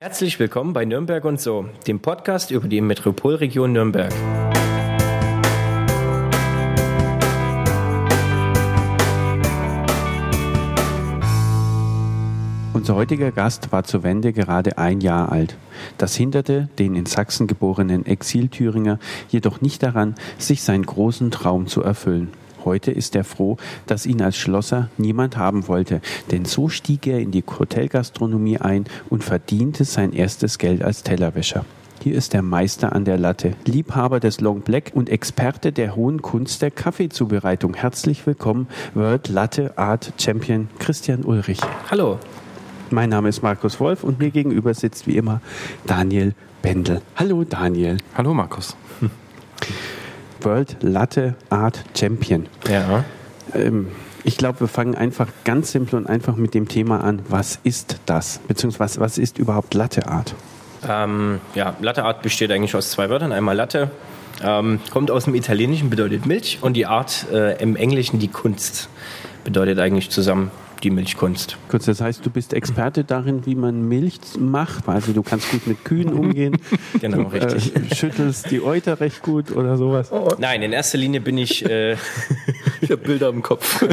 Herzlich willkommen bei Nürnberg und so, dem Podcast über die Metropolregion Nürnberg. Unser heutiger Gast war zur Wende gerade ein Jahr alt. Das hinderte den in Sachsen geborenen Exil-Thüringer jedoch nicht daran, sich seinen großen Traum zu erfüllen. Heute ist er froh, dass ihn als Schlosser niemand haben wollte, denn so stieg er in die Hotelgastronomie ein und verdiente sein erstes Geld als Tellerwäscher. Hier ist der Meister an der Latte, Liebhaber des Long Black und Experte der hohen Kunst der Kaffeezubereitung. Herzlich willkommen, World Latte Art Champion Christian Ulrich. Hallo. Mein Name ist Markus Wolf und mir gegenüber sitzt wie immer Daniel Bendel. Hallo Daniel. Hallo Markus. World Latte Art Champion. Ja. Ähm, ich glaube, wir fangen einfach ganz simpel und einfach mit dem Thema an. Was ist das? Beziehungsweise was ist überhaupt Latte Art? Ähm, ja, Latte Art besteht eigentlich aus zwei Wörtern. Einmal Latte, ähm, kommt aus dem Italienischen, bedeutet Milch und die Art äh, im Englischen die Kunst bedeutet eigentlich zusammen die Milchkunst. Kurz, das heißt, du bist Experte darin, wie man Milch macht. Also du kannst gut mit Kühen umgehen. genau, du, richtig. Äh, schüttelst die Euter recht gut oder sowas. Nein, in erster Linie bin ich. Äh, ich habe Bilder im Kopf.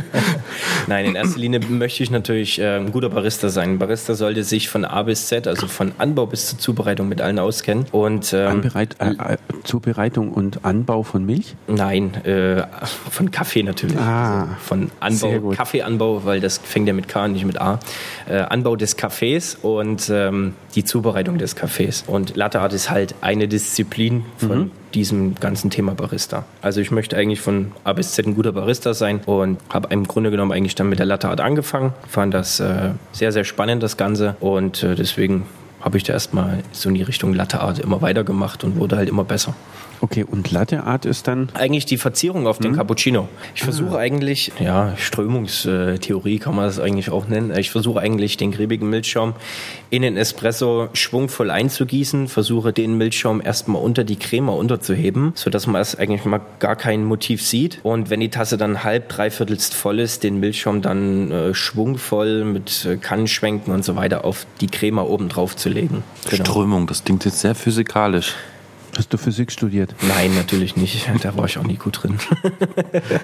Nein, in erster Linie möchte ich natürlich äh, ein guter Barista sein. Ein Barista sollte sich von A bis Z, also von Anbau bis zur Zubereitung mit allen auskennen. Und ähm, Anbereit, äh, Zubereitung und Anbau von Milch? Nein, äh, von Kaffee natürlich. Ah, also von Anbau, Kaffeeanbau, weil das fängt ja mit K, nicht mit A. Äh, Anbau des Kaffees und ähm, die Zubereitung des Kaffees. Und Latte Art ist halt eine Disziplin von mhm. diesem ganzen Thema Barista. Also ich möchte eigentlich von A bis Z ein guter Barista sein und habe im Grunde genommen eigentlich dann mit der Latte Art angefangen. Fand das äh, sehr, sehr spannend, das Ganze. Und äh, deswegen habe ich da erstmal so in die Richtung Latte Art immer weitergemacht und wurde halt immer besser. Okay, und Latte Art ist dann? Eigentlich die Verzierung auf den mhm. Cappuccino. Ich ah. versuche eigentlich, ja, Strömungstheorie kann man das eigentlich auch nennen. Ich versuche eigentlich den griebigen Milchschaum in den Espresso schwungvoll einzugießen, versuche den Milchschaum erstmal unter die Creme unterzuheben, sodass man es eigentlich mal gar kein Motiv sieht. Und wenn die Tasse dann halb, dreiviertelst voll ist, den Milchschaum dann äh, schwungvoll mit äh, Kannenschwenken und so weiter auf die Creme oben drauf zu legen. Genau. Strömung, das klingt jetzt sehr physikalisch. Hast du Physik studiert? Nein, natürlich nicht. Da war ich auch nie gut drin.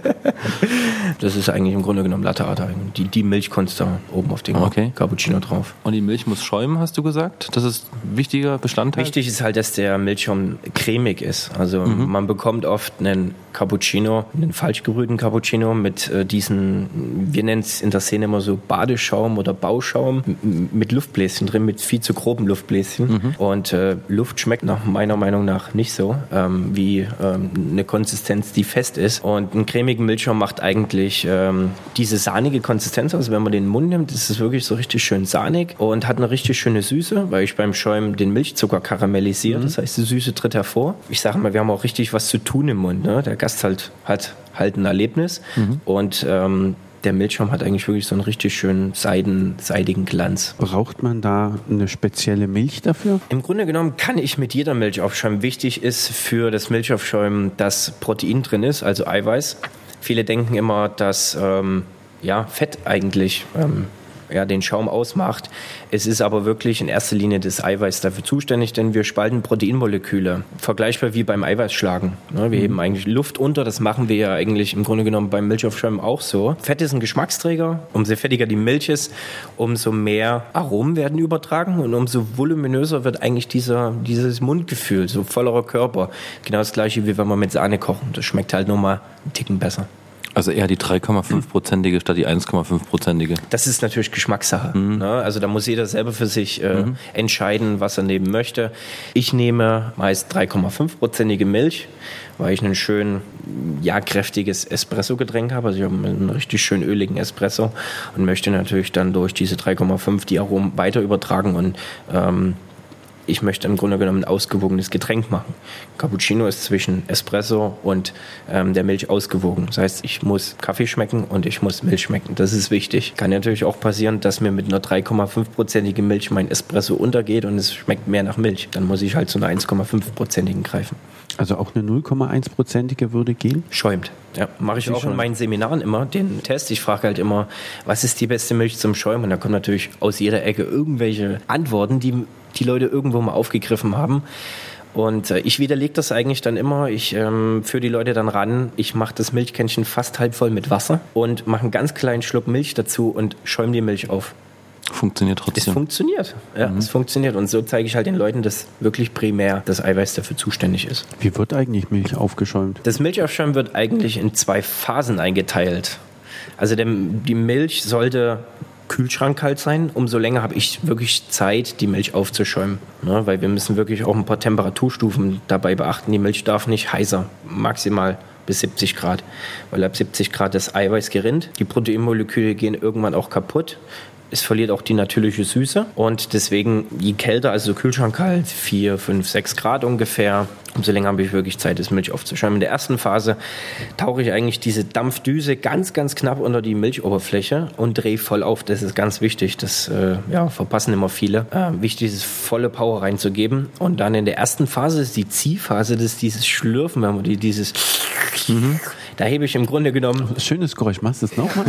das ist eigentlich im Grunde genommen Latte Art. Die, die Milch konntest da oben auf den okay. Cappuccino drauf. Und die Milch muss schäumen, hast du gesagt? Das ist ein wichtiger Bestandteil? Wichtig ist halt, dass der Milchschaum cremig ist. Also mhm. man bekommt oft einen Cappuccino, einen falsch gerührten Cappuccino mit äh, diesen, wir nennen es in der Szene immer so Badeschaum oder Bauschaum mit Luftbläschen drin, mit viel zu groben Luftbläschen. Mhm. Und äh, Luft schmeckt nach meiner Meinung nach nicht so ähm, wie ähm, eine Konsistenz, die fest ist. Und ein cremigen Milchschaum macht eigentlich ähm, diese sahnige Konsistenz Also Wenn man den Mund nimmt, ist es wirklich so richtig schön sahnig und hat eine richtig schöne Süße, weil ich beim Schäumen den Milchzucker karamellisiere. Mhm. Das heißt, die Süße tritt hervor. Ich sage mal, wir haben auch richtig was zu tun im Mund. Ne? Der Gast halt, hat halt ein Erlebnis mhm. und ähm, der Milchschaum hat eigentlich wirklich so einen richtig schönen seiden, seidigen Glanz. Braucht man da eine spezielle Milch dafür? Im Grunde genommen kann ich mit jeder Milch aufschäumen. Wichtig ist für das Milchaufschäumen, dass Protein drin ist, also Eiweiß. Viele denken immer, dass ähm, ja, Fett eigentlich ähm, ja, den Schaum ausmacht. Es ist aber wirklich in erster Linie das Eiweiß dafür zuständig, denn wir spalten Proteinmoleküle. Vergleichbar wie beim Eiweißschlagen. Ne, wir mhm. heben eigentlich Luft unter, das machen wir ja eigentlich im Grunde genommen beim Milchaufschäumen auch so. Fett ist ein Geschmacksträger. Umso fettiger die Milch ist, umso mehr Aromen werden übertragen und umso voluminöser wird eigentlich dieser, dieses Mundgefühl, so vollerer Körper. Genau das gleiche wie wenn wir mit Sahne kochen. Das schmeckt halt nur mal einen Ticken besser. Also eher die 3,5-prozentige statt die 1,5-prozentige. Das ist natürlich Geschmackssache. Mhm. Ne? Also da muss jeder selber für sich äh, mhm. entscheiden, was er nehmen möchte. Ich nehme meist 3,5-prozentige Milch, weil ich ein schön ja, kräftiges Espresso-Getränk habe. Also ich habe einen richtig schön öligen Espresso und möchte natürlich dann durch diese 3,5 die Aromen weiter übertragen und ähm, ich möchte im Grunde genommen ein ausgewogenes Getränk machen. Cappuccino ist zwischen Espresso und ähm, der Milch ausgewogen. Das heißt, ich muss Kaffee schmecken und ich muss Milch schmecken. Das ist wichtig. Kann natürlich auch passieren, dass mir mit einer 3,5-prozentigen Milch mein Espresso untergeht und es schmeckt mehr nach Milch. Dann muss ich halt zu einer 1,5-prozentigen greifen. Also auch eine 0,1-prozentige würde gehen? Schäumt. Ja, mache ich Sie auch schon. in meinen Seminaren immer den Test. Ich frage halt immer, was ist die beste Milch zum Schäumen? Und da kommen natürlich aus jeder Ecke irgendwelche Antworten, die die Leute irgendwo mal aufgegriffen haben. Und äh, ich widerlege das eigentlich dann immer. Ich ähm, führe die Leute dann ran. Ich mache das Milchkännchen fast halb voll mit Wasser und mache einen ganz kleinen Schluck Milch dazu und schäume die Milch auf. Funktioniert Es trotzdem. funktioniert. Ja, es funktioniert. Und so zeige ich halt den Leuten, dass wirklich primär das Eiweiß dafür zuständig ist. Wie wird eigentlich Milch aufgeschäumt? Das Milchaufschäumen wird eigentlich in zwei Phasen eingeteilt. Also der, die Milch sollte kühlschrankkalt sein. Umso länger habe ich wirklich Zeit, die Milch aufzuschäumen. Ne? Weil wir müssen wirklich auch ein paar Temperaturstufen dabei beachten. Die Milch darf nicht heißer, maximal bis 70 Grad. Weil ab 70 Grad das Eiweiß gerinnt. Die Proteinmoleküle gehen irgendwann auch kaputt. Es verliert auch die natürliche Süße. Und deswegen, je kälter, also kühlschrankkalt, 4, 5, 6 Grad ungefähr, umso länger habe ich wirklich Zeit, das Milch aufzuschäumen. In der ersten Phase tauche ich eigentlich diese Dampfdüse ganz, ganz knapp unter die Milchoberfläche und drehe voll auf. Das ist ganz wichtig. Das äh, ja, verpassen immer viele. Äh, wichtig ist, volle Power reinzugeben. Und dann in der ersten Phase ist die Ziehphase, das ist dieses Schlürfen, wenn man die, dieses. Da hebe ich im Grunde genommen Schönes Geräusch. Machst du es nochmal?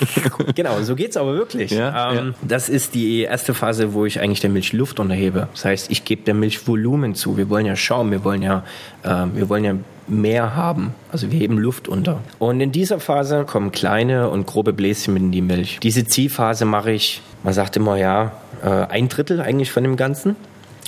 genau, so geht's aber wirklich. Ja, ähm, Das ist die erste Phase, wo ich eigentlich der Milch Luft unterhebe. Das heißt, ich gebe der Milch Volumen zu. Wir wollen ja Schaum, wir wollen ja, äh, wir wollen ja mehr haben. Also wir heben Luft unter. Und in dieser Phase kommen kleine und grobe Bläschen mit in die Milch. Diese Ziehphase mache ich, man sagt immer ja, äh, ein Drittel eigentlich von dem Ganzen.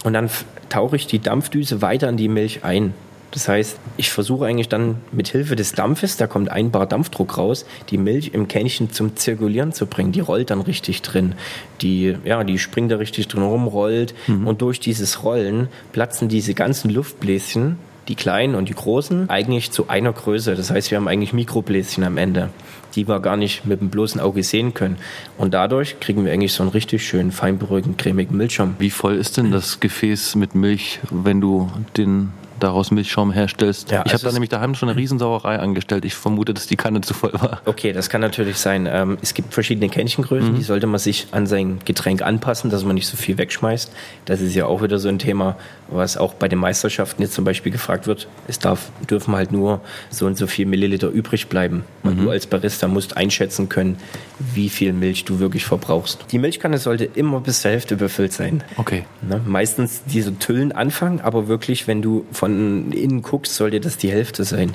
Und dann tauche ich die Dampfdüse weiter in die Milch ein. Das heißt, ich versuche eigentlich dann mit Hilfe des Dampfes, da kommt ein Bar Dampfdruck raus, die Milch im Kännchen zum Zirkulieren zu bringen. Die rollt dann richtig drin. Die, ja, die springt da richtig drin rum, rollt. Und durch dieses Rollen platzen diese ganzen Luftbläschen, die kleinen und die großen, eigentlich zu einer Größe. Das heißt, wir haben eigentlich Mikrobläschen am Ende, die wir gar nicht mit dem bloßen Auge sehen können. Und dadurch kriegen wir eigentlich so einen richtig schönen, feinberuhigten, cremigen Milchschaum. Wie voll ist denn das Gefäß mit Milch, wenn du den daraus Milchschaum herstellst? Ja, ich habe da nämlich daheim schon eine Riesensauerei angestellt. Ich vermute, dass die Kanne zu voll war. Okay, das kann natürlich sein. Ähm, es gibt verschiedene Kännchengrößen, die sollte man sich an sein Getränk anpassen, dass man nicht so viel wegschmeißt. Das ist ja auch wieder so ein Thema, was auch bei den Meisterschaften jetzt zum Beispiel gefragt wird. Es darf, dürfen halt nur so und so viel Milliliter übrig bleiben. Und du als Barista musst einschätzen können, wie viel Milch du wirklich verbrauchst. Die Milchkanne sollte immer bis zur Hälfte befüllt sein. Okay. Ne? Meistens diese Tüllen anfangen, aber wirklich, wenn du von innen guckst, sollte das die Hälfte sein.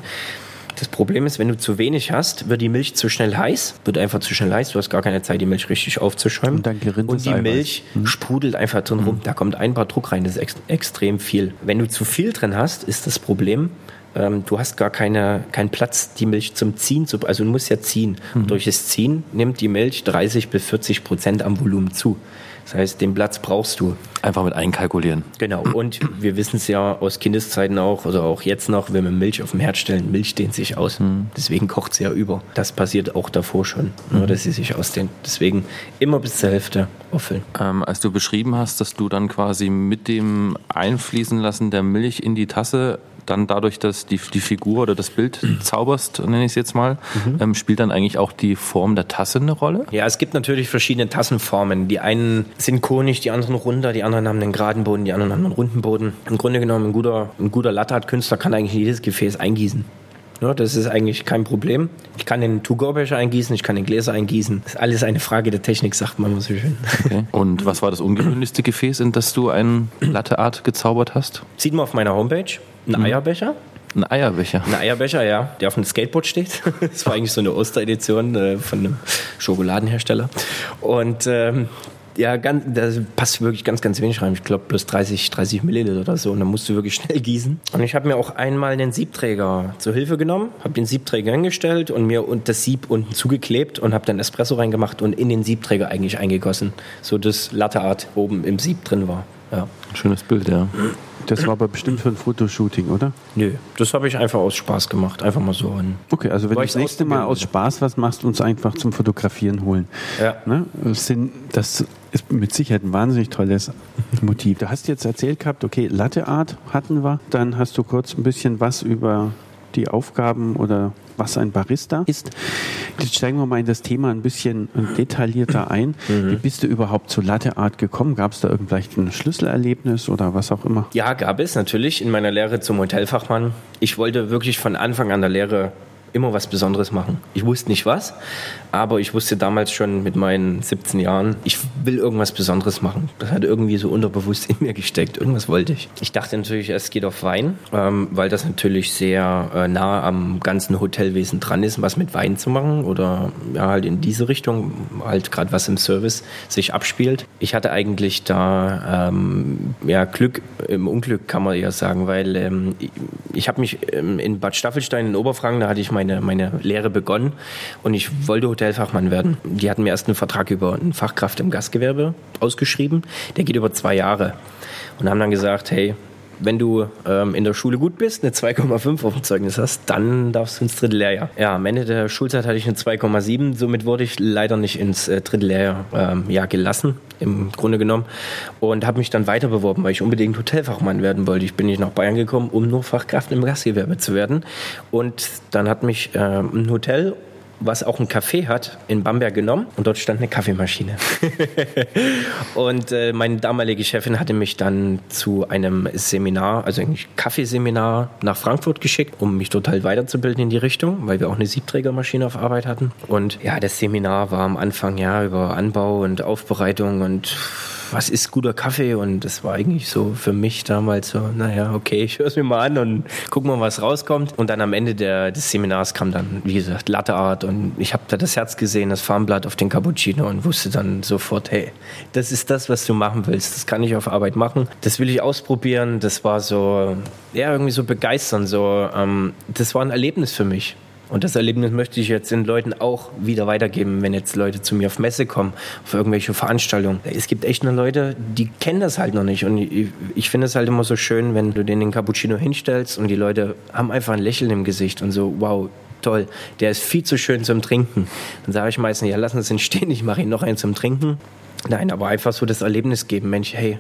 Das Problem ist, wenn du zu wenig hast, wird die Milch zu schnell heiß, wird einfach zu schnell heiß, du hast gar keine Zeit, die Milch richtig aufzuschäumen. Und dann gerinnt Und die Eiweiß. Milch sprudelt einfach drin rum, da kommt ein paar Druck rein, das ist ex extrem viel. Wenn du zu viel drin hast, ist das Problem, ähm, du hast gar keine, keinen Platz, die Milch zum Ziehen zu, also du musst ja ziehen. Und durch das Ziehen nimmt die Milch 30 bis 40 Prozent am Volumen zu. Das heißt, den Platz brauchst du. Einfach mit einkalkulieren. Genau. Und wir wissen es ja aus Kindeszeiten auch oder auch jetzt noch, wenn wir Milch auf dem Herd stellen, Milch dehnt sich aus. Deswegen kocht sie ja über. Das passiert auch davor schon, nur dass sie sich ausdehnt. Deswegen immer bis zur Hälfte auffüllen. Ähm, als du beschrieben hast, dass du dann quasi mit dem Einfließen lassen der Milch in die Tasse dann dadurch, dass die, die Figur oder das Bild zauberst, nenne ich es jetzt mal, ähm, spielt dann eigentlich auch die Form der Tasse eine Rolle? Ja, es gibt natürlich verschiedene Tassenformen. Die einen sind konig, die anderen runder, die anderen haben einen geraden Boden, die anderen haben einen runden Boden. Im Grunde genommen, ein guter, ein guter Latte-Art-Künstler kann eigentlich jedes Gefäß eingießen. Ja, das ist eigentlich kein Problem. Ich kann den To-Go-Becher eingießen, ich kann den Gläser eingießen. Das ist alles eine Frage der Technik, sagt man so schön. Okay. Und was war das ungewöhnlichste Gefäß, in das du ein Latte Art gezaubert hast? Sieht man auf meiner Homepage, ein Eierbecher. Ein Eierbecher. Ein Eierbecher, ja, der auf dem Skateboard steht. Das war eigentlich so eine Osteredition äh, von einem Schokoladenhersteller. Und ähm, ja, ganz, da passt wirklich ganz, ganz wenig rein. Ich glaube, plus 30, 30 Milliliter oder so. Und dann musst du wirklich schnell gießen. Und ich habe mir auch einmal einen Siebträger zur Hilfe genommen, habe den Siebträger hingestellt und mir und das Sieb unten zugeklebt und habe dann Espresso reingemacht und in den Siebträger eigentlich eingegossen, so dass Latte oben im Sieb drin war. Ja. Schönes Bild, ja. Das war aber bestimmt für ein Fotoshooting, oder? Nö, das habe ich einfach aus Spaß gemacht. Einfach mal so. Okay, also wenn du das ich's nächste Mal aus. Spaß was machst, uns einfach zum Fotografieren holen. Ja. Ne? Das, sind, das ist mit Sicherheit ein wahnsinnig tolles Motiv. Du hast jetzt erzählt gehabt, okay, Latte Art hatten wir. Dann hast du kurz ein bisschen was über die Aufgaben oder was ein Barista ist. Jetzt steigen wir mal in das Thema ein bisschen detaillierter ein. Wie bist du überhaupt zur Latte Art gekommen? Gab es da irgendwelch ein Schlüsselerlebnis oder was auch immer? Ja, gab es natürlich in meiner Lehre zum Hotelfachmann. Ich wollte wirklich von Anfang an der Lehre immer was Besonderes machen. Ich wusste nicht was, aber ich wusste damals schon mit meinen 17 Jahren, ich will irgendwas Besonderes machen. Das hat irgendwie so unterbewusst in mir gesteckt. Irgendwas wollte ich. Ich dachte natürlich, es geht auf Wein, ähm, weil das natürlich sehr äh, nah am ganzen Hotelwesen dran ist, was mit Wein zu machen oder ja, halt in diese Richtung, halt gerade was im Service sich abspielt. Ich hatte eigentlich da ähm, ja, Glück im Unglück, kann man eher sagen, weil ähm, ich, ich habe mich ähm, in Bad Staffelstein in Oberfranken, da hatte ich meine, meine Lehre begonnen und ich wollte Hotelfachmann werden. Die hatten mir erst einen Vertrag über eine Fachkraft im Gastgewerbe ausgeschrieben. Der geht über zwei Jahre. Und haben dann gesagt, hey, wenn du ähm, in der Schule gut bist, eine 2,5 auf dem Zeugnis hast, dann darfst du ins dritte Lehrjahr. Ja, am Ende der Schulzeit hatte ich eine 2,7, somit wurde ich leider nicht ins äh, dritte Lehrjahr ähm, ja, gelassen, im Grunde genommen, und habe mich dann weiter beworben, weil ich unbedingt Hotelfachmann werden wollte. Ich bin nicht nach Bayern gekommen, um nur Fachkraft im Gastgewerbe zu werden. Und dann hat mich äh, ein Hotel was auch ein Café hat, in Bamberg genommen und dort stand eine Kaffeemaschine. und äh, meine damalige Chefin hatte mich dann zu einem Seminar, also eigentlich Kaffeeseminar nach Frankfurt geschickt, um mich dort halt weiterzubilden in die Richtung, weil wir auch eine Siebträgermaschine auf Arbeit hatten. Und ja, das Seminar war am Anfang ja über Anbau und Aufbereitung und was ist guter Kaffee? Und das war eigentlich so für mich damals so, naja, okay, ich höre es mir mal an und guck mal, was rauskommt. Und dann am Ende der, des Seminars kam dann, wie gesagt, Latteart und ich habe da das Herz gesehen, das Farmblatt auf den Cappuccino und wusste dann sofort, hey, das ist das, was du machen willst. Das kann ich auf Arbeit machen. Das will ich ausprobieren. Das war so, ja, irgendwie so begeistern. So, ähm, das war ein Erlebnis für mich. Und das Erlebnis möchte ich jetzt den Leuten auch wieder weitergeben, wenn jetzt Leute zu mir auf Messe kommen, auf irgendwelche Veranstaltungen. Es gibt echt nur Leute, die kennen das halt noch nicht. Und ich, ich finde es halt immer so schön, wenn du denen den Cappuccino hinstellst und die Leute haben einfach ein Lächeln im Gesicht und so, wow, toll, der ist viel zu schön zum Trinken. Dann sage ich meistens, ja, lassen Sie ihn stehen, ich mache Ihnen noch einen zum Trinken. Nein, aber einfach so das Erlebnis geben, Mensch, hey,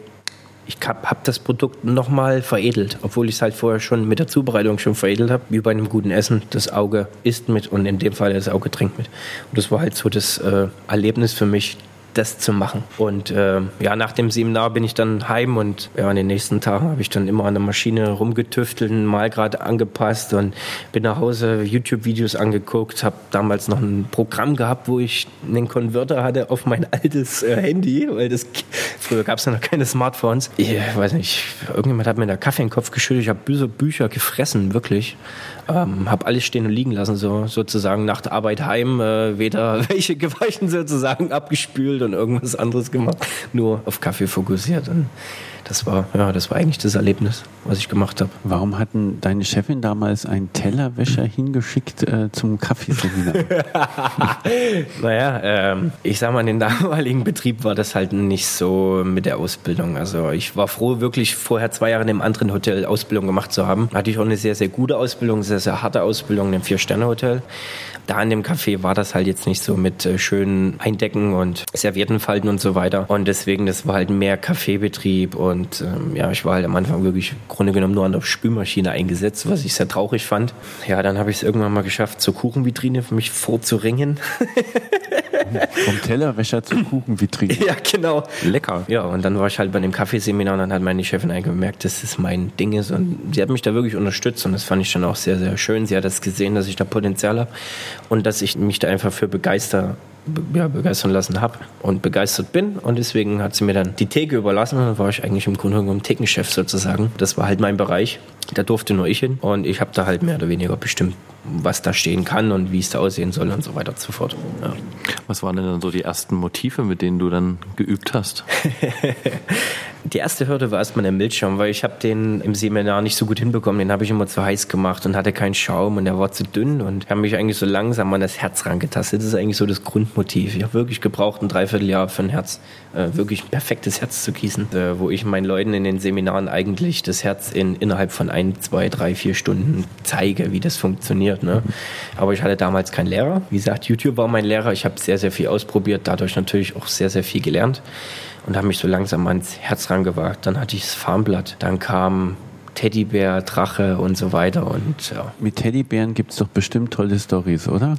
ich habe hab das Produkt nochmal veredelt, obwohl ich es halt vorher schon mit der Zubereitung schon veredelt habe, wie bei einem guten Essen. Das Auge isst mit und in dem Fall das Auge trinkt mit. Und das war halt so das äh, Erlebnis für mich, das zu machen. Und äh, ja, nach dem Seminar bin ich dann heim und ja, in den nächsten Tagen habe ich dann immer an der Maschine rumgetüftelt, mal gerade angepasst und bin nach Hause YouTube-Videos angeguckt, habe damals noch ein Programm gehabt, wo ich einen Konverter hatte auf mein altes äh, Handy, weil das früher gab es ja noch keine Smartphones. Ich weiß nicht, irgendjemand hat mir da Kaffee in den Kopf geschüttet, ich habe Bücher gefressen, wirklich. Ähm, habe alles stehen und liegen lassen, so sozusagen nach der Arbeit heim, äh, weder welche gewaschen sozusagen abgespült und irgendwas anderes gemacht, nur auf Kaffee fokussiert. Und das war, ja, das war eigentlich das Erlebnis, was ich gemacht habe. Warum hatten deine Chefin damals einen Tellerwäscher hingeschickt äh, zum Kaffeeseminar? naja, ähm, ich sag mal, in dem damaligen Betrieb war das halt nicht so mit der Ausbildung. Also ich war froh, wirklich vorher zwei Jahre in einem anderen Hotel Ausbildung gemacht zu haben. Hatte ich auch eine sehr, sehr gute Ausbildung, sehr, sehr harte Ausbildung in einem Vier-Sterne-Hotel. Da in dem Café war das halt jetzt nicht so mit äh, schönen Eindecken und Serviettenfalten und so weiter. Und deswegen, das war halt mehr Kaffeebetrieb und ähm, ja, ich war halt am Anfang wirklich im Grunde genommen nur an der Spülmaschine eingesetzt, was ich sehr traurig fand. Ja, dann habe ich es irgendwann mal geschafft, zur Kuchenvitrine für mich vorzuringen. Vom Tellerwäscher zur Kuchenvitrine. Ja, genau. Lecker. Ja, und dann war ich halt bei dem Kaffeeseminar und dann hat meine Chefin eigentlich gemerkt, dass das mein Ding ist. Und sie hat mich da wirklich unterstützt und das fand ich dann auch sehr, sehr schön. Sie hat das gesehen, dass ich da Potenzial habe und dass ich mich da einfach für begeister, ja, begeistern lassen habe und begeistert bin. Und deswegen hat sie mir dann die Theke überlassen und dann war ich eigentlich im Grunde genommen Thekenchef sozusagen. Das war halt mein Bereich. Da durfte nur ich hin und ich habe da halt mehr oder weniger bestimmt, was da stehen kann und wie es da aussehen soll und so weiter und so fort. Ja. Was waren denn dann so die ersten Motive, mit denen du dann geübt hast? Die erste Hürde war erstmal der Milchschaum, weil ich habe den im Seminar nicht so gut hinbekommen. Den habe ich immer zu heiß gemacht und hatte keinen Schaum und der war zu dünn und habe mich eigentlich so langsam an das Herz rangetastet. Das ist eigentlich so das Grundmotiv. Ich habe wirklich gebraucht ein Dreivierteljahr für ein Herz, äh, wirklich ein perfektes Herz zu gießen, äh, wo ich meinen Leuten in den Seminaren eigentlich das Herz in, innerhalb von ein, zwei, drei, vier Stunden zeige, wie das funktioniert. Ne? Aber ich hatte damals keinen Lehrer. Wie gesagt, YouTube war mein Lehrer. Ich habe sehr, sehr viel ausprobiert, dadurch natürlich auch sehr, sehr viel gelernt und habe mich so langsam ans Herz rangewagt. Dann hatte ich das Farmblatt, dann kam Teddybär, Drache und so weiter. Und, ja. Mit Teddybären gibt es doch bestimmt tolle Stories, oder?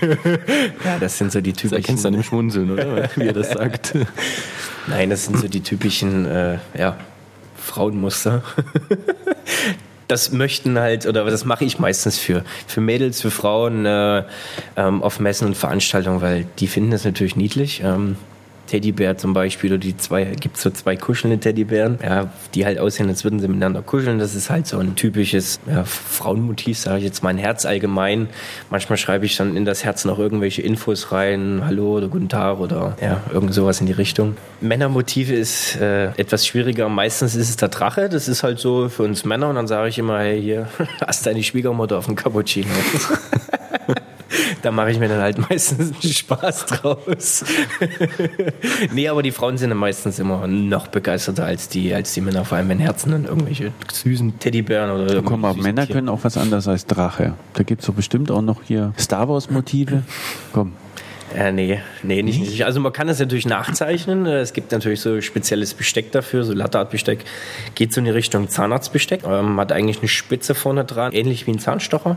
ja, das sind so die typischen. Das erkennst du an dem Schmunzeln, oder? Wie er das sagt. Nein, das sind so die typischen äh, ja, Frauenmuster. Das möchten halt, oder das mache ich meistens für, für Mädels, für Frauen äh, ähm, auf Messen und Veranstaltungen, weil die finden das natürlich niedlich. Ähm, Teddybär zum Beispiel, oder die zwei, gibt so zwei kuschelnde Teddybären, ja, die halt aussehen, als würden sie miteinander kuscheln. Das ist halt so ein typisches ja, Frauenmotiv, sage ich jetzt, mein Herz allgemein. Manchmal schreibe ich dann in das Herz noch irgendwelche Infos rein, Hallo oder Guten Tag oder ja, irgend sowas in die Richtung. Männermotive ist äh, etwas schwieriger. Meistens ist es der Drache, das ist halt so für uns Männer und dann sage ich immer, hey, hier, hast deine Schwiegermutter auf dem Cappuccino. da mache ich mir dann halt meistens Spaß draus. nee, aber die Frauen sind dann meistens immer noch begeisterter als die, als die Männer, vor allem wenn Herzen dann irgendwelche süßen Teddybären oder ja, Komm mal, Männer Tier. können auch was anderes als Drache. Da gibt es so bestimmt auch noch hier Star Wars Motive. Komm. Äh, nee, nee, nicht, nicht. Also man kann das natürlich nachzeichnen. Es gibt natürlich so spezielles Besteck dafür, so Latteartbesteck. Geht so in die Richtung Zahnarztbesteck. Ähm, hat eigentlich eine Spitze vorne dran, ähnlich wie ein Zahnstocher.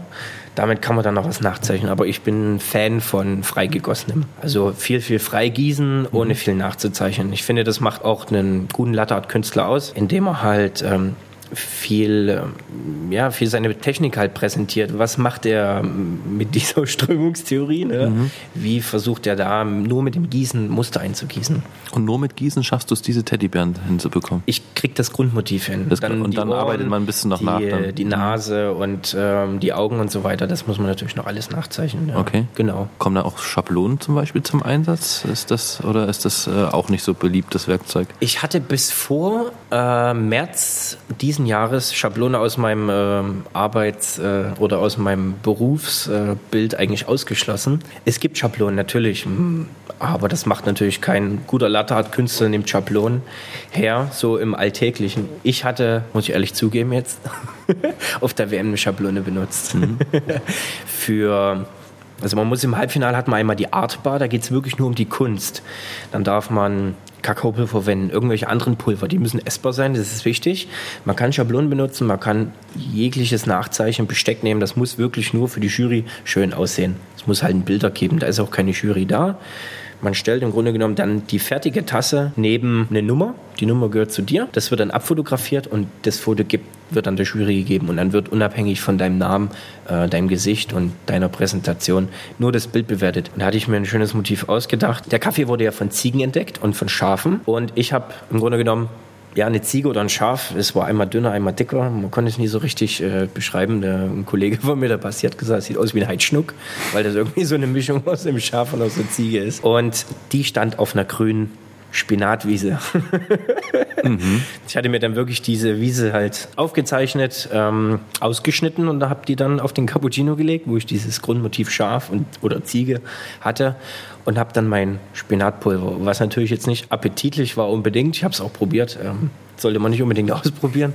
Damit kann man dann noch was nachzeichnen. Aber ich bin Fan von freigegossenem. Also viel, viel freigießen, ohne mhm. viel nachzuzeichnen. Ich finde, das macht auch einen guten Latteart-Künstler aus, indem er halt ähm, viel, ähm, ja, viel seine Technik halt präsentiert. Was macht er mit dieser Strömungstheorie? Ne? Mhm. Wie versucht er da nur mit dem Gießen Muster einzugießen? Und nur mit Gießen schaffst du es, diese Teddybären hinzubekommen? Ich krieg das Grundmotiv hin. Das dann und dann Ohren, arbeitet man ein bisschen noch die, nach. Dann. Die Nase und ähm, die Augen und so weiter, das muss man natürlich noch alles nachzeichnen. Ja. Okay. Genau. Kommen da auch Schablonen zum Beispiel zum Einsatz? Ist das oder ist das äh, auch nicht so beliebtes Werkzeug? Ich hatte bis vor äh, März diesen Jahres Schablone aus meinem äh, Arbeits- äh, oder aus meinem Berufsbild eigentlich ausgeschlossen. Es gibt Schablonen natürlich, aber das macht natürlich kein guter Latteart-Künstler, nimmt Schablonen her, so im Alltäglichen. Ich hatte, muss ich ehrlich zugeben jetzt, auf der WM eine Schablone benutzt. Mhm. Für also man muss im Halbfinale hat man einmal die Artbar, da geht es wirklich nur um die Kunst. Dann darf man Kakaopulver verwenden, irgendwelche anderen Pulver, die müssen essbar sein, das ist wichtig. Man kann Schablonen benutzen, man kann jegliches Nachzeichen, Besteck nehmen, das muss wirklich nur für die Jury schön aussehen. Es muss halt ein Bilder geben, da ist auch keine Jury da. Man stellt im Grunde genommen dann die fertige Tasse neben eine Nummer. Die Nummer gehört zu dir. Das wird dann abfotografiert und das Foto gibt, wird dann der Jury gegeben. Und dann wird unabhängig von deinem Namen, äh, deinem Gesicht und deiner Präsentation nur das Bild bewertet. Und da hatte ich mir ein schönes Motiv ausgedacht. Der Kaffee wurde ja von Ziegen entdeckt und von Schafen. Und ich habe im Grunde genommen ja, eine Ziege oder ein Schaf, es war einmal dünner, einmal dicker. Man konnte es nie so richtig äh, beschreiben. Der, ein Kollege von mir, der passiert gesagt, es sieht aus wie ein Heidschnuck, weil das irgendwie so eine Mischung aus dem Schaf und aus der Ziege ist. Und die stand auf einer grünen Spinatwiese. mhm. Ich hatte mir dann wirklich diese Wiese halt aufgezeichnet, ähm, ausgeschnitten und da habe die dann auf den Cappuccino gelegt, wo ich dieses Grundmotiv Schaf und oder Ziege hatte und habe dann mein Spinatpulver, was natürlich jetzt nicht appetitlich war unbedingt. Ich habe es auch probiert, ähm, sollte man nicht unbedingt ausprobieren,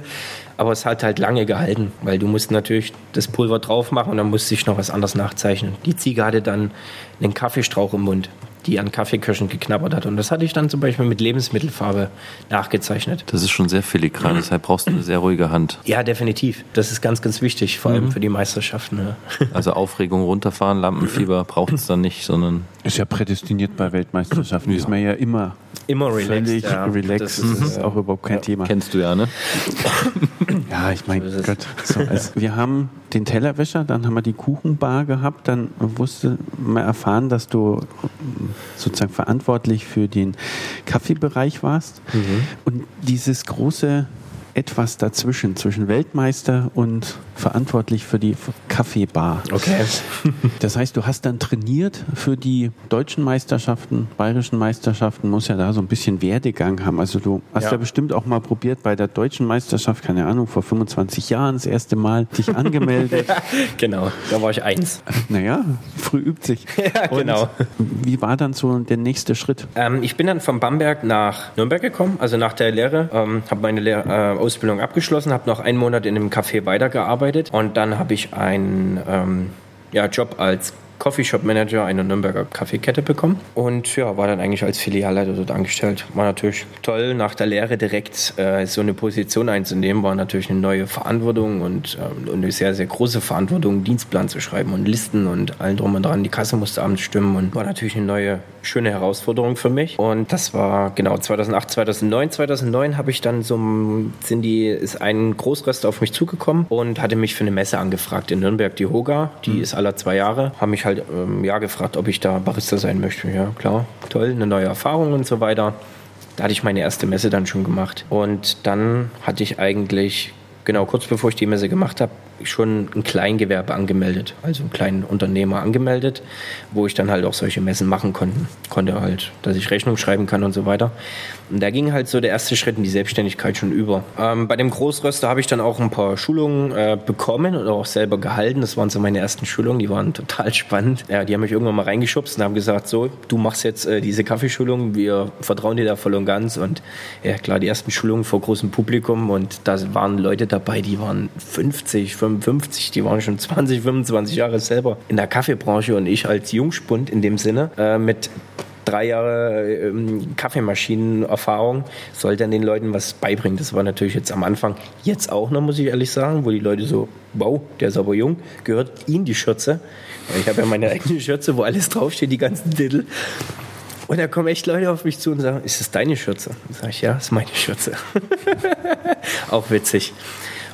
aber es hat halt lange gehalten, weil du musst natürlich das Pulver drauf machen und dann musste ich noch was anderes nachzeichnen. Die Ziege hatte dann einen Kaffeestrauch im Mund die an Kaffeekirschen geknabbert hat. Und das hatte ich dann zum Beispiel mit Lebensmittelfarbe nachgezeichnet. Das ist schon sehr filigran, deshalb brauchst du eine sehr ruhige Hand. Ja, definitiv. Das ist ganz, ganz wichtig, vor allem mhm. für die Meisterschaften. Ja. Also Aufregung runterfahren, Lampenfieber braucht es dann nicht, sondern. Ist ja prädestiniert bei Weltmeisterschaften. Ja. Ist man ja immer, immer relaxed. Ja. relaxed. Das ist, das ist auch überhaupt kein Thema. Kennst du ja, ne? ja, ich meine, so Gott. So, also wir haben den Tellerwäscher, dann haben wir die Kuchenbar gehabt, dann wusste man erfahren, dass du sozusagen verantwortlich für den Kaffeebereich warst. Mhm. Und dieses große etwas dazwischen, zwischen Weltmeister und verantwortlich für die Kaffeebar. Okay. das heißt, du hast dann trainiert für die deutschen Meisterschaften, bayerischen Meisterschaften, muss ja da so ein bisschen Werdegang haben. Also du hast ja, ja bestimmt auch mal probiert bei der deutschen Meisterschaft, keine Ahnung, vor 25 Jahren das erste Mal dich angemeldet. genau, da war ich eins. Naja, früh übt sich. ja, genau. Und wie war dann so der nächste Schritt? Ähm, ich bin dann von Bamberg nach Nürnberg gekommen, also nach der Lehre, ähm, habe meine Lehr äh, Ausbildung abgeschlossen, habe noch einen Monat in einem Café weitergearbeitet und dann habe ich einen ähm, ja, Job als Coffeeshop Manager einer Nürnberger Kaffeekette bekommen und ja, war dann eigentlich als Filialleiter dort angestellt. War natürlich toll, nach der Lehre direkt äh, so eine Position einzunehmen, war natürlich eine neue Verantwortung und, äh, und eine sehr, sehr große Verantwortung, einen Dienstplan zu schreiben und Listen und allen drum und dran. Die Kasse musste abends stimmen und war natürlich eine neue, schöne Herausforderung für mich. Und das war genau 2008, 2009. 2009 habe ich dann so, sind die, ist ein Großröster auf mich zugekommen und hatte mich für eine Messe angefragt in Nürnberg, die Hoga. Die mhm. ist alle zwei Jahre. Haben mich halt ähm, ja gefragt, ob ich da Barista sein möchte. Ja, klar, toll, eine neue Erfahrung und so weiter. Da hatte ich meine erste Messe dann schon gemacht. Und dann hatte ich eigentlich, genau kurz bevor ich die Messe gemacht habe, schon ein Kleingewerbe angemeldet, also einen kleinen Unternehmer angemeldet, wo ich dann halt auch solche Messen machen konnte. Konnte halt, dass ich Rechnung schreiben kann und so weiter. Und da ging halt so der erste Schritt in die Selbstständigkeit schon über. Ähm, bei dem Großröster habe ich dann auch ein paar Schulungen äh, bekommen oder auch selber gehalten. Das waren so meine ersten Schulungen, die waren total spannend. Ja, die haben mich irgendwann mal reingeschubst und haben gesagt, so, du machst jetzt äh, diese Kaffeeschulung, wir vertrauen dir da voll und ganz. Und ja, klar, die ersten Schulungen vor großem Publikum und da waren Leute dabei, die waren 50, 55, die waren schon 20, 25 Jahre selber in der Kaffeebranche und ich als Jungspund in dem Sinne äh, mit drei Jahre ähm, Kaffeemaschinenerfahrung, sollte dann den Leuten was beibringen. Das war natürlich jetzt am Anfang, jetzt auch noch, muss ich ehrlich sagen, wo die Leute so, wow, der ist aber jung, gehört ihnen die Schürze. Ich habe ja meine eigene Schürze, wo alles draufsteht, die ganzen Titel. Und da kommen echt Leute auf mich zu und sagen, ist das deine Schürze? Dann sage ich, ja, ist meine Schürze. auch witzig.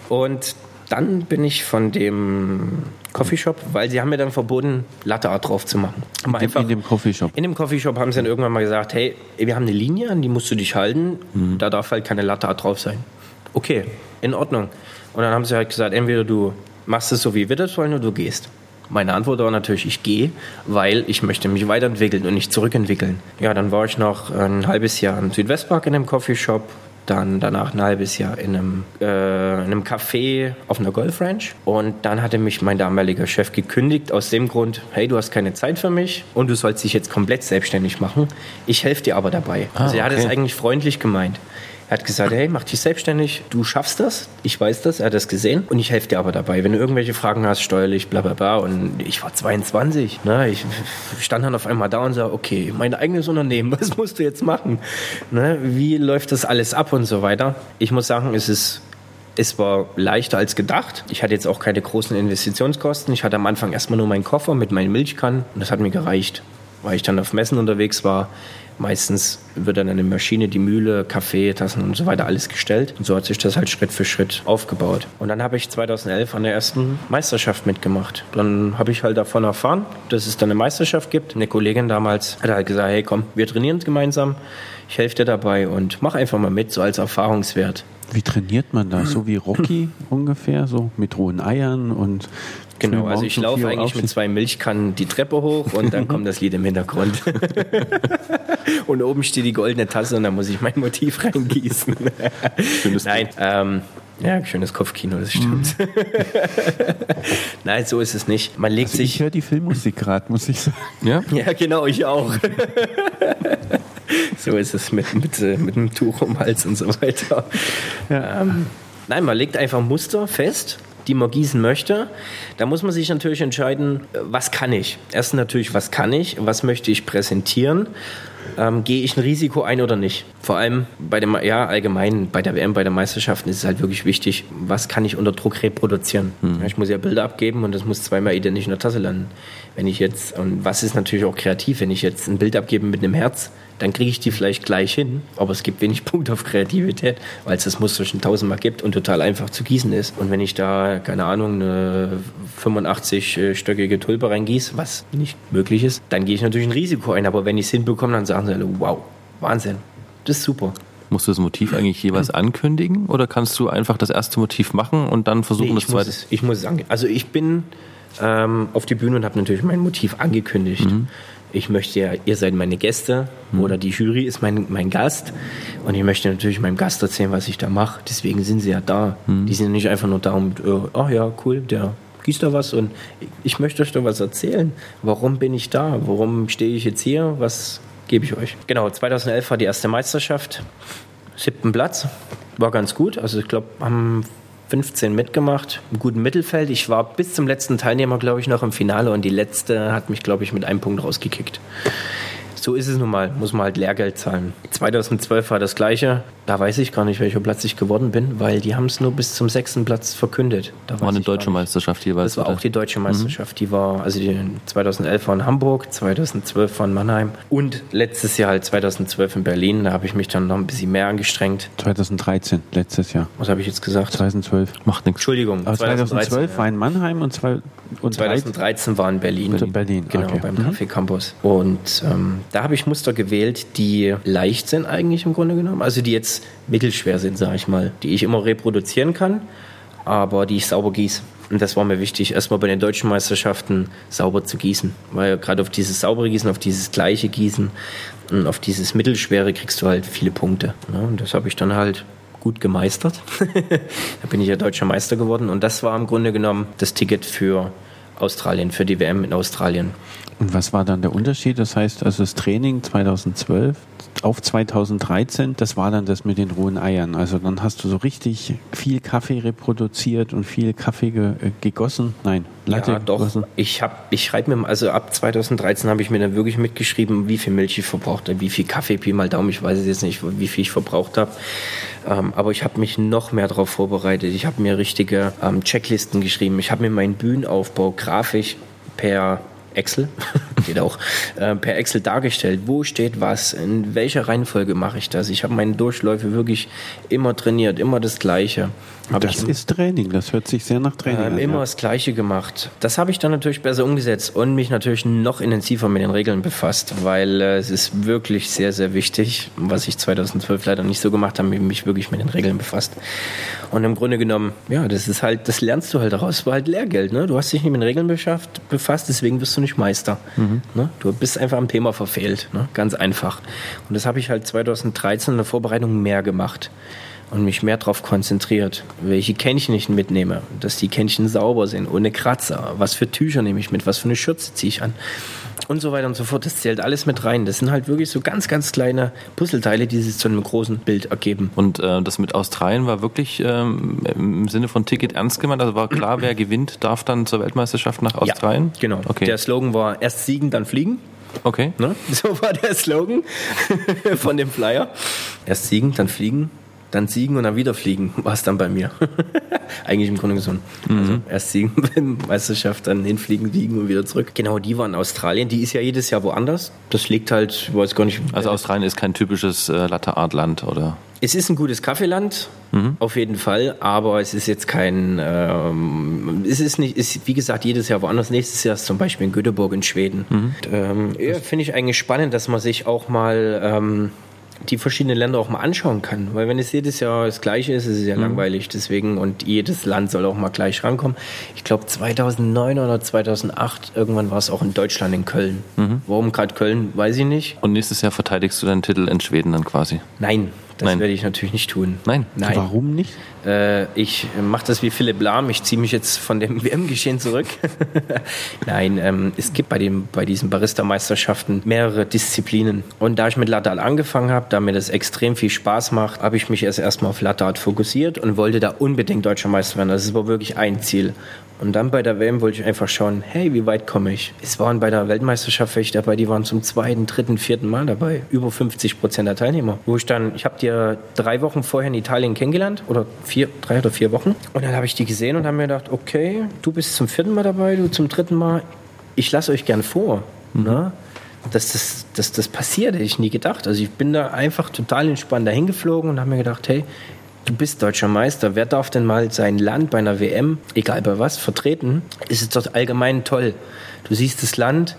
Und dann bin ich von dem Coffeeshop, weil sie haben mir dann verboten, Latte Art drauf zu machen. In, einfach, in dem Coffeeshop? In dem Coffeeshop haben sie dann irgendwann mal gesagt, hey, wir haben eine Linie, an die musst du dich halten, mhm. da darf halt keine Latte Art drauf sein. Okay, in Ordnung. Und dann haben sie halt gesagt, entweder du machst es so, wie wir das wollen, oder du gehst. Meine Antwort war natürlich, ich gehe, weil ich möchte mich weiterentwickeln und nicht zurückentwickeln. Ja, dann war ich noch ein halbes Jahr im Südwestpark in einem Coffeeshop, dann danach ein halbes Jahr in einem, äh, in einem Café auf einer Golf Ranch. Und dann hatte mich mein damaliger Chef gekündigt aus dem Grund, hey, du hast keine Zeit für mich und du sollst dich jetzt komplett selbstständig machen. Ich helfe dir aber dabei. Ah, also er okay. hat es eigentlich freundlich gemeint. Er hat gesagt, hey, mach dich selbstständig, du schaffst das, ich weiß das, er hat das gesehen und ich helfe dir aber dabei. Wenn du irgendwelche Fragen hast, steuerlich, bla bla bla und ich war 22, ne, ich stand dann auf einmal da und sah, okay, mein eigenes Unternehmen, was musst du jetzt machen? Ne, wie läuft das alles ab und so weiter? Ich muss sagen, es ist es war leichter als gedacht. Ich hatte jetzt auch keine großen Investitionskosten. Ich hatte am Anfang erstmal nur meinen Koffer mit meinen Milchkannen und das hat mir gereicht. Weil ich dann auf Messen unterwegs war, Meistens wird dann eine Maschine, die Mühle, Kaffee, Tassen und so weiter alles gestellt. Und so hat sich das halt Schritt für Schritt aufgebaut. Und dann habe ich 2011 an der ersten Meisterschaft mitgemacht. Dann habe ich halt davon erfahren, dass es da eine Meisterschaft gibt. Eine Kollegin damals hat halt gesagt, hey komm, wir trainieren gemeinsam. Ich helfe dir dabei und mach einfach mal mit, so als Erfahrungswert. Wie trainiert man da? So wie Rocky ungefähr, so mit rohen Eiern und Genau, also ich laufe eigentlich mit zwei Milchkannen die Treppe hoch und dann kommt das Lied im Hintergrund. und oben steht die goldene Tasse und da muss ich mein Motiv reingießen. Schönes Nein, ähm, ja, schönes Kopfkino, das stimmt. Mhm. Nein, so ist es nicht. Man legt also sich. Ich höre die Filmmusik gerade, muss ich sagen. Ja? ja, genau, ich auch. so ist es mit, mit, äh, mit einem Tuch um den Hals und so weiter. Ja. Ähm, nein, man legt einfach Muster fest die man gießen möchte. Da muss man sich natürlich entscheiden, was kann ich? Erstens natürlich, was kann ich? Was möchte ich präsentieren? Ähm, gehe ich ein Risiko ein oder nicht? Vor allem bei dem, ja, allgemein bei der WM, bei der Meisterschaften ist es halt wirklich wichtig, was kann ich unter Druck reproduzieren? Hm. Ich muss ja Bilder abgeben und das muss zweimal identisch in der Tasse landen. Wenn ich jetzt, und was ist natürlich auch kreativ, wenn ich jetzt ein Bild abgebe mit einem Herz, dann kriege ich die vielleicht gleich hin, aber es gibt wenig Punkt auf Kreativität, weil es das Muster schon tausendmal gibt und total einfach zu gießen ist. Und wenn ich da, keine Ahnung, eine 85-stöckige Tulpe reingieße, was nicht möglich ist, dann gehe ich natürlich ein Risiko ein. Aber wenn ich es hinbekomme, dann sagen sie alle, wow, Wahnsinn, das ist super. Musst du das Motiv eigentlich jeweils ankündigen oder kannst du einfach das erste Motiv machen und dann versuchen, nee, das zweite? Es, ich muss es. Also ich bin ähm, auf die Bühne und habe natürlich mein Motiv angekündigt. Mhm ich möchte ja, ihr seid meine Gäste mhm. oder die Jury ist mein, mein Gast und ich möchte natürlich meinem Gast erzählen, was ich da mache. Deswegen sind sie ja da. Mhm. Die sind nicht einfach nur da und, oh ja, cool, der gießt da was und ich möchte euch da was erzählen. Warum bin ich da? Warum stehe ich jetzt hier? Was gebe ich euch? Genau, 2011 war die erste Meisterschaft, siebten Platz, war ganz gut. Also ich glaube, am 15 mitgemacht, im guten Mittelfeld. Ich war bis zum letzten Teilnehmer, glaube ich, noch im Finale und die letzte hat mich, glaube ich, mit einem Punkt rausgekickt so ist es nun mal, muss man halt Lehrgeld zahlen. 2012 war das gleiche. Da weiß ich gar nicht, welcher Platz ich geworden bin, weil die haben es nur bis zum sechsten Platz verkündet. Da war eine deutsche Meisterschaft jeweils. Das war auch die deutsche mhm. Meisterschaft. Mhm. Die war, also die 2011 war in Hamburg, 2012 war in Mannheim und letztes Jahr halt 2012 in Berlin. Da habe ich mich dann noch ein bisschen mehr angestrengt. 2013, letztes Jahr. Was habe ich jetzt gesagt? 2012. Macht nichts. Entschuldigung. Aber 2012 ja. war in Mannheim und, zwei, und 2013 war in Berlin. Berlin, Berlin. genau, okay. beim mhm. Café Campus. Und ähm, da habe ich Muster gewählt, die leicht sind eigentlich im Grunde genommen. Also die jetzt mittelschwer sind, sage ich mal. Die ich immer reproduzieren kann, aber die ich sauber gieße. Und das war mir wichtig, erstmal bei den deutschen Meisterschaften sauber zu gießen. Weil gerade auf dieses saubere Gießen, auf dieses gleiche Gießen und auf dieses mittelschwere kriegst du halt viele Punkte. Ne? Und das habe ich dann halt gut gemeistert. da bin ich ja deutscher Meister geworden. Und das war im Grunde genommen das Ticket für Australien, für die WM in Australien. Und was war dann der Unterschied? Das heißt, also das Training 2012 auf 2013, das war dann das mit den rohen Eiern. Also dann hast du so richtig viel Kaffee reproduziert und viel Kaffee ge äh, gegossen. Nein, Latte ja, doch. Gegossen. Ich habe, ich schreibe mir, also ab 2013 habe ich mir dann wirklich mitgeschrieben, wie viel Milch ich verbraucht habe, wie viel Kaffee, Pi mal Daumen, ich weiß es jetzt nicht, wie viel ich verbraucht habe. Ähm, aber ich habe mich noch mehr darauf vorbereitet. Ich habe mir richtige ähm, Checklisten geschrieben. Ich habe mir meinen Bühnenaufbau grafisch per Excel, geht auch, äh, per Excel dargestellt, wo steht was, in welcher Reihenfolge mache ich das. Ich habe meine Durchläufe wirklich immer trainiert, immer das Gleiche. Hab das ist Training, das hört sich sehr nach Training äh, an. Immer ja. das Gleiche gemacht. Das habe ich dann natürlich besser umgesetzt und mich natürlich noch intensiver mit den Regeln befasst, weil äh, es ist wirklich sehr, sehr wichtig, was ich 2012 leider nicht so gemacht habe, mich wirklich mit den Regeln befasst. Und im Grunde genommen, ja, das ist halt, das lernst du halt daraus, es war halt Lehrgeld. Ne? Du hast dich nicht mit den Regeln beschafft, befasst, deswegen wirst du nicht Meister. Mhm. Ne? Du bist einfach am Thema verfehlt, ne? ganz einfach. Und das habe ich halt 2013 in der Vorbereitung mehr gemacht und mich mehr darauf konzentriert, welche Kännchen ich mitnehme, dass die Kännchen sauber sind, ohne Kratzer, was für Tücher nehme ich mit, was für eine Schürze ziehe ich an und so weiter und so fort. Das zählt alles mit rein. Das sind halt wirklich so ganz, ganz kleine Puzzleteile, die sich zu einem großen Bild ergeben. Und äh, das mit Australien war wirklich ähm, im Sinne von Ticket ernst gemeint? Also war klar, wer gewinnt, darf dann zur Weltmeisterschaft nach Australien? Ja, genau. Okay. Der Slogan war erst siegen, dann fliegen. Okay. Ne? So war der Slogan von dem Flyer. Erst siegen, dann fliegen, dann siegen und dann wieder fliegen, war es dann bei mir. Eigentlich im Grunde gesund. Mhm. Also erst siegen Meisterschaft, dann hinfliegen, wiegen und wieder zurück. Genau, die war in Australien. Die ist ja jedes Jahr woanders. Das liegt halt, ich weiß gar nicht. Also Australien ist kein typisches äh, Latte Art Land, oder? Es ist ein gutes Kaffeeland, mhm. auf jeden Fall, aber es ist jetzt kein, ähm, es ist nicht, ist wie gesagt jedes Jahr woanders. Nächstes Jahr ist zum Beispiel in Göteborg in Schweden. Mhm. Ähm, ja, finde ich eigentlich spannend, dass man sich auch mal ähm, die verschiedenen Länder auch mal anschauen kann. Weil wenn es jedes Jahr das Gleiche ist, ist es ja mhm. langweilig. Deswegen, und jedes Land soll auch mal gleich rankommen. Ich glaube 2009 oder 2008, irgendwann war es auch in Deutschland, in Köln. Mhm. Warum gerade Köln, weiß ich nicht. Und nächstes Jahr verteidigst du deinen Titel in Schweden dann quasi? Nein, das Nein. werde ich natürlich nicht tun. Nein. Nein. Warum nicht? Äh, ich mache das wie Philipp Lahm. Ich ziehe mich jetzt von dem WM-Geschehen zurück. Nein, ähm, es gibt bei, dem, bei diesen Barista-Meisterschaften mehrere Disziplinen. Und da ich mit Latte Art angefangen habe, da mir das extrem viel Spaß macht, habe ich mich erst erstmal auf Latte Art fokussiert und wollte da unbedingt Deutscher Meister werden. Das war wirklich ein Ziel. Und dann bei der WM wollte ich einfach schauen, hey, wie weit komme ich? Es waren bei der Weltmeisterschaft welche dabei, die waren zum zweiten, dritten, vierten Mal dabei. Über 50 Prozent der Teilnehmer. Wo ich dann, ich habe die drei Wochen vorher in Italien kennengelernt oder vier, drei oder vier Wochen. Und dann habe ich die gesehen und habe mir gedacht, okay, du bist zum vierten Mal dabei, du zum dritten Mal. Ich lasse euch gern vor. Mhm. Ne? dass das, dass das passiert, hätte ich nie gedacht. Also ich bin da einfach total entspannt dahin geflogen und habe mir gedacht, hey, du bist deutscher Meister, wer darf denn mal sein Land bei einer WM, egal bei was, vertreten? Ist es doch allgemein toll. Du siehst das Land,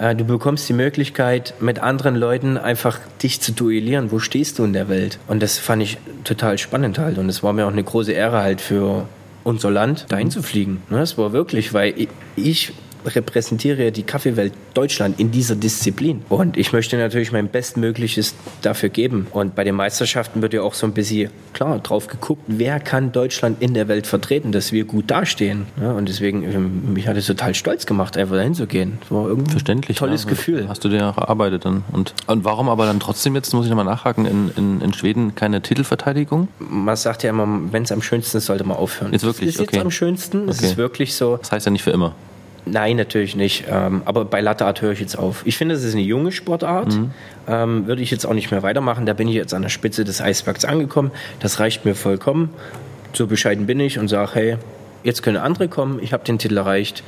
äh, du bekommst die Möglichkeit, mit anderen Leuten einfach dich zu duellieren. Wo stehst du in der Welt? Und das fand ich total spannend halt. Und es war mir auch eine große Ehre halt für unser Land dahin zu fliegen. Das war wirklich, weil ich repräsentiere die Kaffeewelt Deutschland in dieser Disziplin. Und ich möchte natürlich mein Bestmögliches dafür geben. Und bei den Meisterschaften wird ja auch so ein bisschen, klar, drauf geguckt, wer kann Deutschland in der Welt vertreten, dass wir gut dastehen. Ja, und deswegen, ähm, mich hat es total stolz gemacht, einfach dahin zu gehen. Das war irgendwie Verständlich. ein tolles ja. Gefühl. Hast du dir auch erarbeitet dann. Und, und warum aber dann trotzdem jetzt, muss ich nochmal nachhaken, in, in, in Schweden keine Titelverteidigung? Man sagt ja immer, wenn es am schönsten ist, sollte man aufhören. Jetzt wirklich? Es ist Okay. jetzt am schönsten. Es Okay. ist wirklich so. Das heißt ja nicht für immer. Nein, natürlich nicht. Ähm, aber bei Latte Art höre ich jetzt auf. Ich finde, es ist eine junge Sportart. Mhm. Ähm, würde ich jetzt auch nicht mehr weitermachen. Da bin ich jetzt an der Spitze des Eisbergs angekommen. Das reicht mir vollkommen. So bescheiden bin ich und sage, hey, jetzt können andere kommen. Ich habe den Titel erreicht.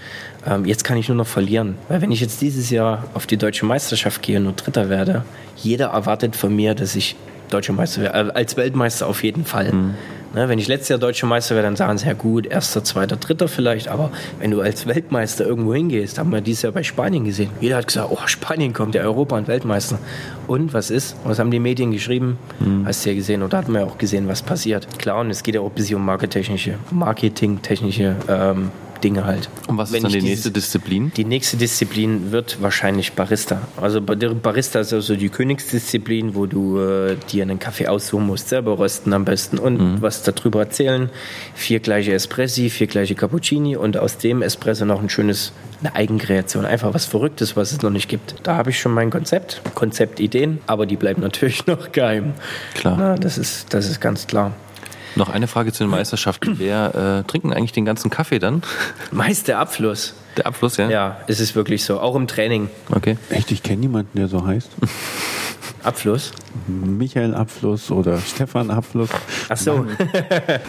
Ähm, jetzt kann ich nur noch verlieren. Weil wenn ich jetzt dieses Jahr auf die deutsche Meisterschaft gehe und nur Dritter werde, jeder erwartet von mir, dass ich deutscher Meister werde. Äh, als Weltmeister auf jeden Fall. Ne, wenn ich letztes Jahr deutscher Meister wäre, dann sagen sie, ja gut, erster, zweiter, dritter vielleicht, aber wenn du als Weltmeister irgendwo hingehst, haben wir dieses Jahr bei Spanien gesehen. Jeder hat gesagt, oh, Spanien kommt, der Europa- und Weltmeister. Und was ist? Was haben die Medien geschrieben? Hast du ja gesehen, oder hat man ja auch gesehen, was passiert. Klar, und es geht ja auch ein bisschen um marketingtechnische, marketingtechnische ähm, Dinge halt. Und was ist dann die nächste Disziplin? die nächste Disziplin wird wahrscheinlich Barista. Also Barista ist also die Königsdisziplin, wo du äh, dir einen Kaffee aussuchen musst, selber rösten am besten und was darüber erzählen. Vier gleiche Espressi, vier gleiche Cappuccini und aus dem Espresso noch ein schönes, eine Eigenkreation. Einfach was Verrücktes, was es noch nicht gibt. Da habe ich schon mein Konzept, Konzeptideen, aber die bleiben natürlich noch geheim. Klar. Na, das, ist, das ist ganz klar. Noch eine Frage zu den Meisterschaften. Wer äh, trinken eigentlich den ganzen Kaffee dann? Meist der Abfluss. Der Abfluss, ja? Ja, es ist wirklich so. Auch im Training. Okay. Echt, ich kenne niemanden, der so heißt. Abfluss. Michael Abfluss oder Stefan Abfluss. Ach so.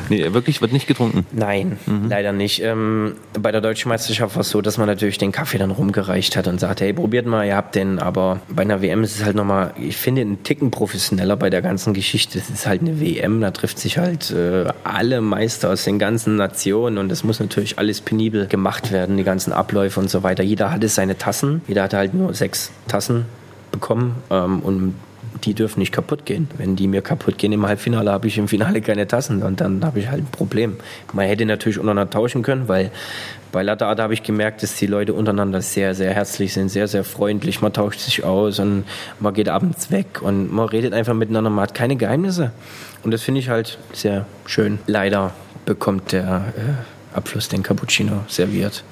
Nee, wirklich wird nicht getrunken. Nein, leider nicht. Ähm, bei der Deutschen Meisterschaft war es so, dass man natürlich den Kaffee dann rumgereicht hat und sagte, hey, probiert mal, ihr habt den. Aber bei einer WM ist es halt nochmal, ich finde, einen Ticken professioneller bei der ganzen Geschichte. Es ist halt eine WM, da trifft sich halt äh, alle Meister aus den ganzen Nationen und das muss natürlich alles penibel gemacht werden, die ganzen Abläufe und so weiter. Jeder hatte seine Tassen, jeder hatte halt nur sechs Tassen bekommen ähm, und die dürfen nicht kaputt gehen. Wenn die mir kaputt gehen im Halbfinale, habe ich im Finale keine Tassen und dann habe ich halt ein Problem. Man hätte natürlich untereinander tauschen können, weil bei Latte Art habe ich gemerkt, dass die Leute untereinander sehr, sehr herzlich sind, sehr, sehr freundlich. Man tauscht sich aus und man geht abends weg und man redet einfach miteinander. Man hat keine Geheimnisse. Und das finde ich halt sehr schön. Leider bekommt der äh, Abfluss den Cappuccino serviert.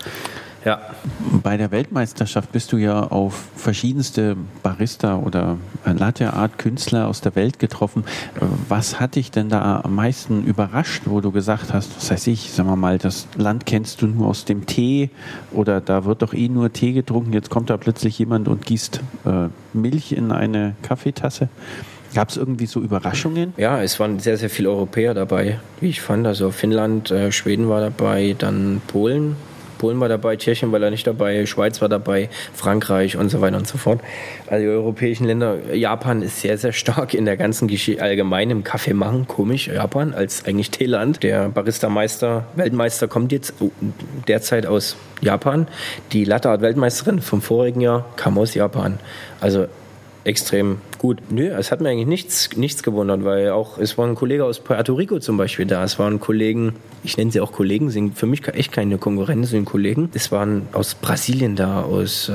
Ja, Bei der Weltmeisterschaft bist du ja auf verschiedenste Barista oder Latte Art Künstler aus der Welt getroffen. Was hat dich denn da am meisten überrascht, wo du gesagt hast, was weiß ich, sagen wir mal, das Land kennst du nur aus dem Tee oder da wird doch eh nur Tee getrunken, jetzt kommt da plötzlich jemand und gießt äh, Milch in eine Kaffeetasse. Gab es irgendwie so Überraschungen? Ja, es waren sehr, sehr viele Europäer dabei, wie ich fand. Also Finnland, äh, Schweden war dabei, dann Polen. Polen war dabei, Tschechien war da nicht dabei, Schweiz war dabei, Frankreich und so weiter und so fort. Also die europäischen Länder, Japan ist sehr, sehr stark in der ganzen Geschichte, allgemein im Kaffee machen, komisch, Japan als eigentlich Teeland. Der Barista-Meister, Weltmeister kommt jetzt oh, derzeit aus Japan. Die Latte Art Weltmeisterin vom vorigen Jahr kam aus Japan. Also extrem gut. Nö, es hat mir eigentlich nichts, nichts gewundert, weil auch, es war ein Kollege aus Puerto Rico zum Beispiel da. Es waren Kollegen, ich nenne sie auch Kollegen, sind für mich echt keine Konkurrenz, sind Kollegen. Es waren aus Brasilien da, aus, äh,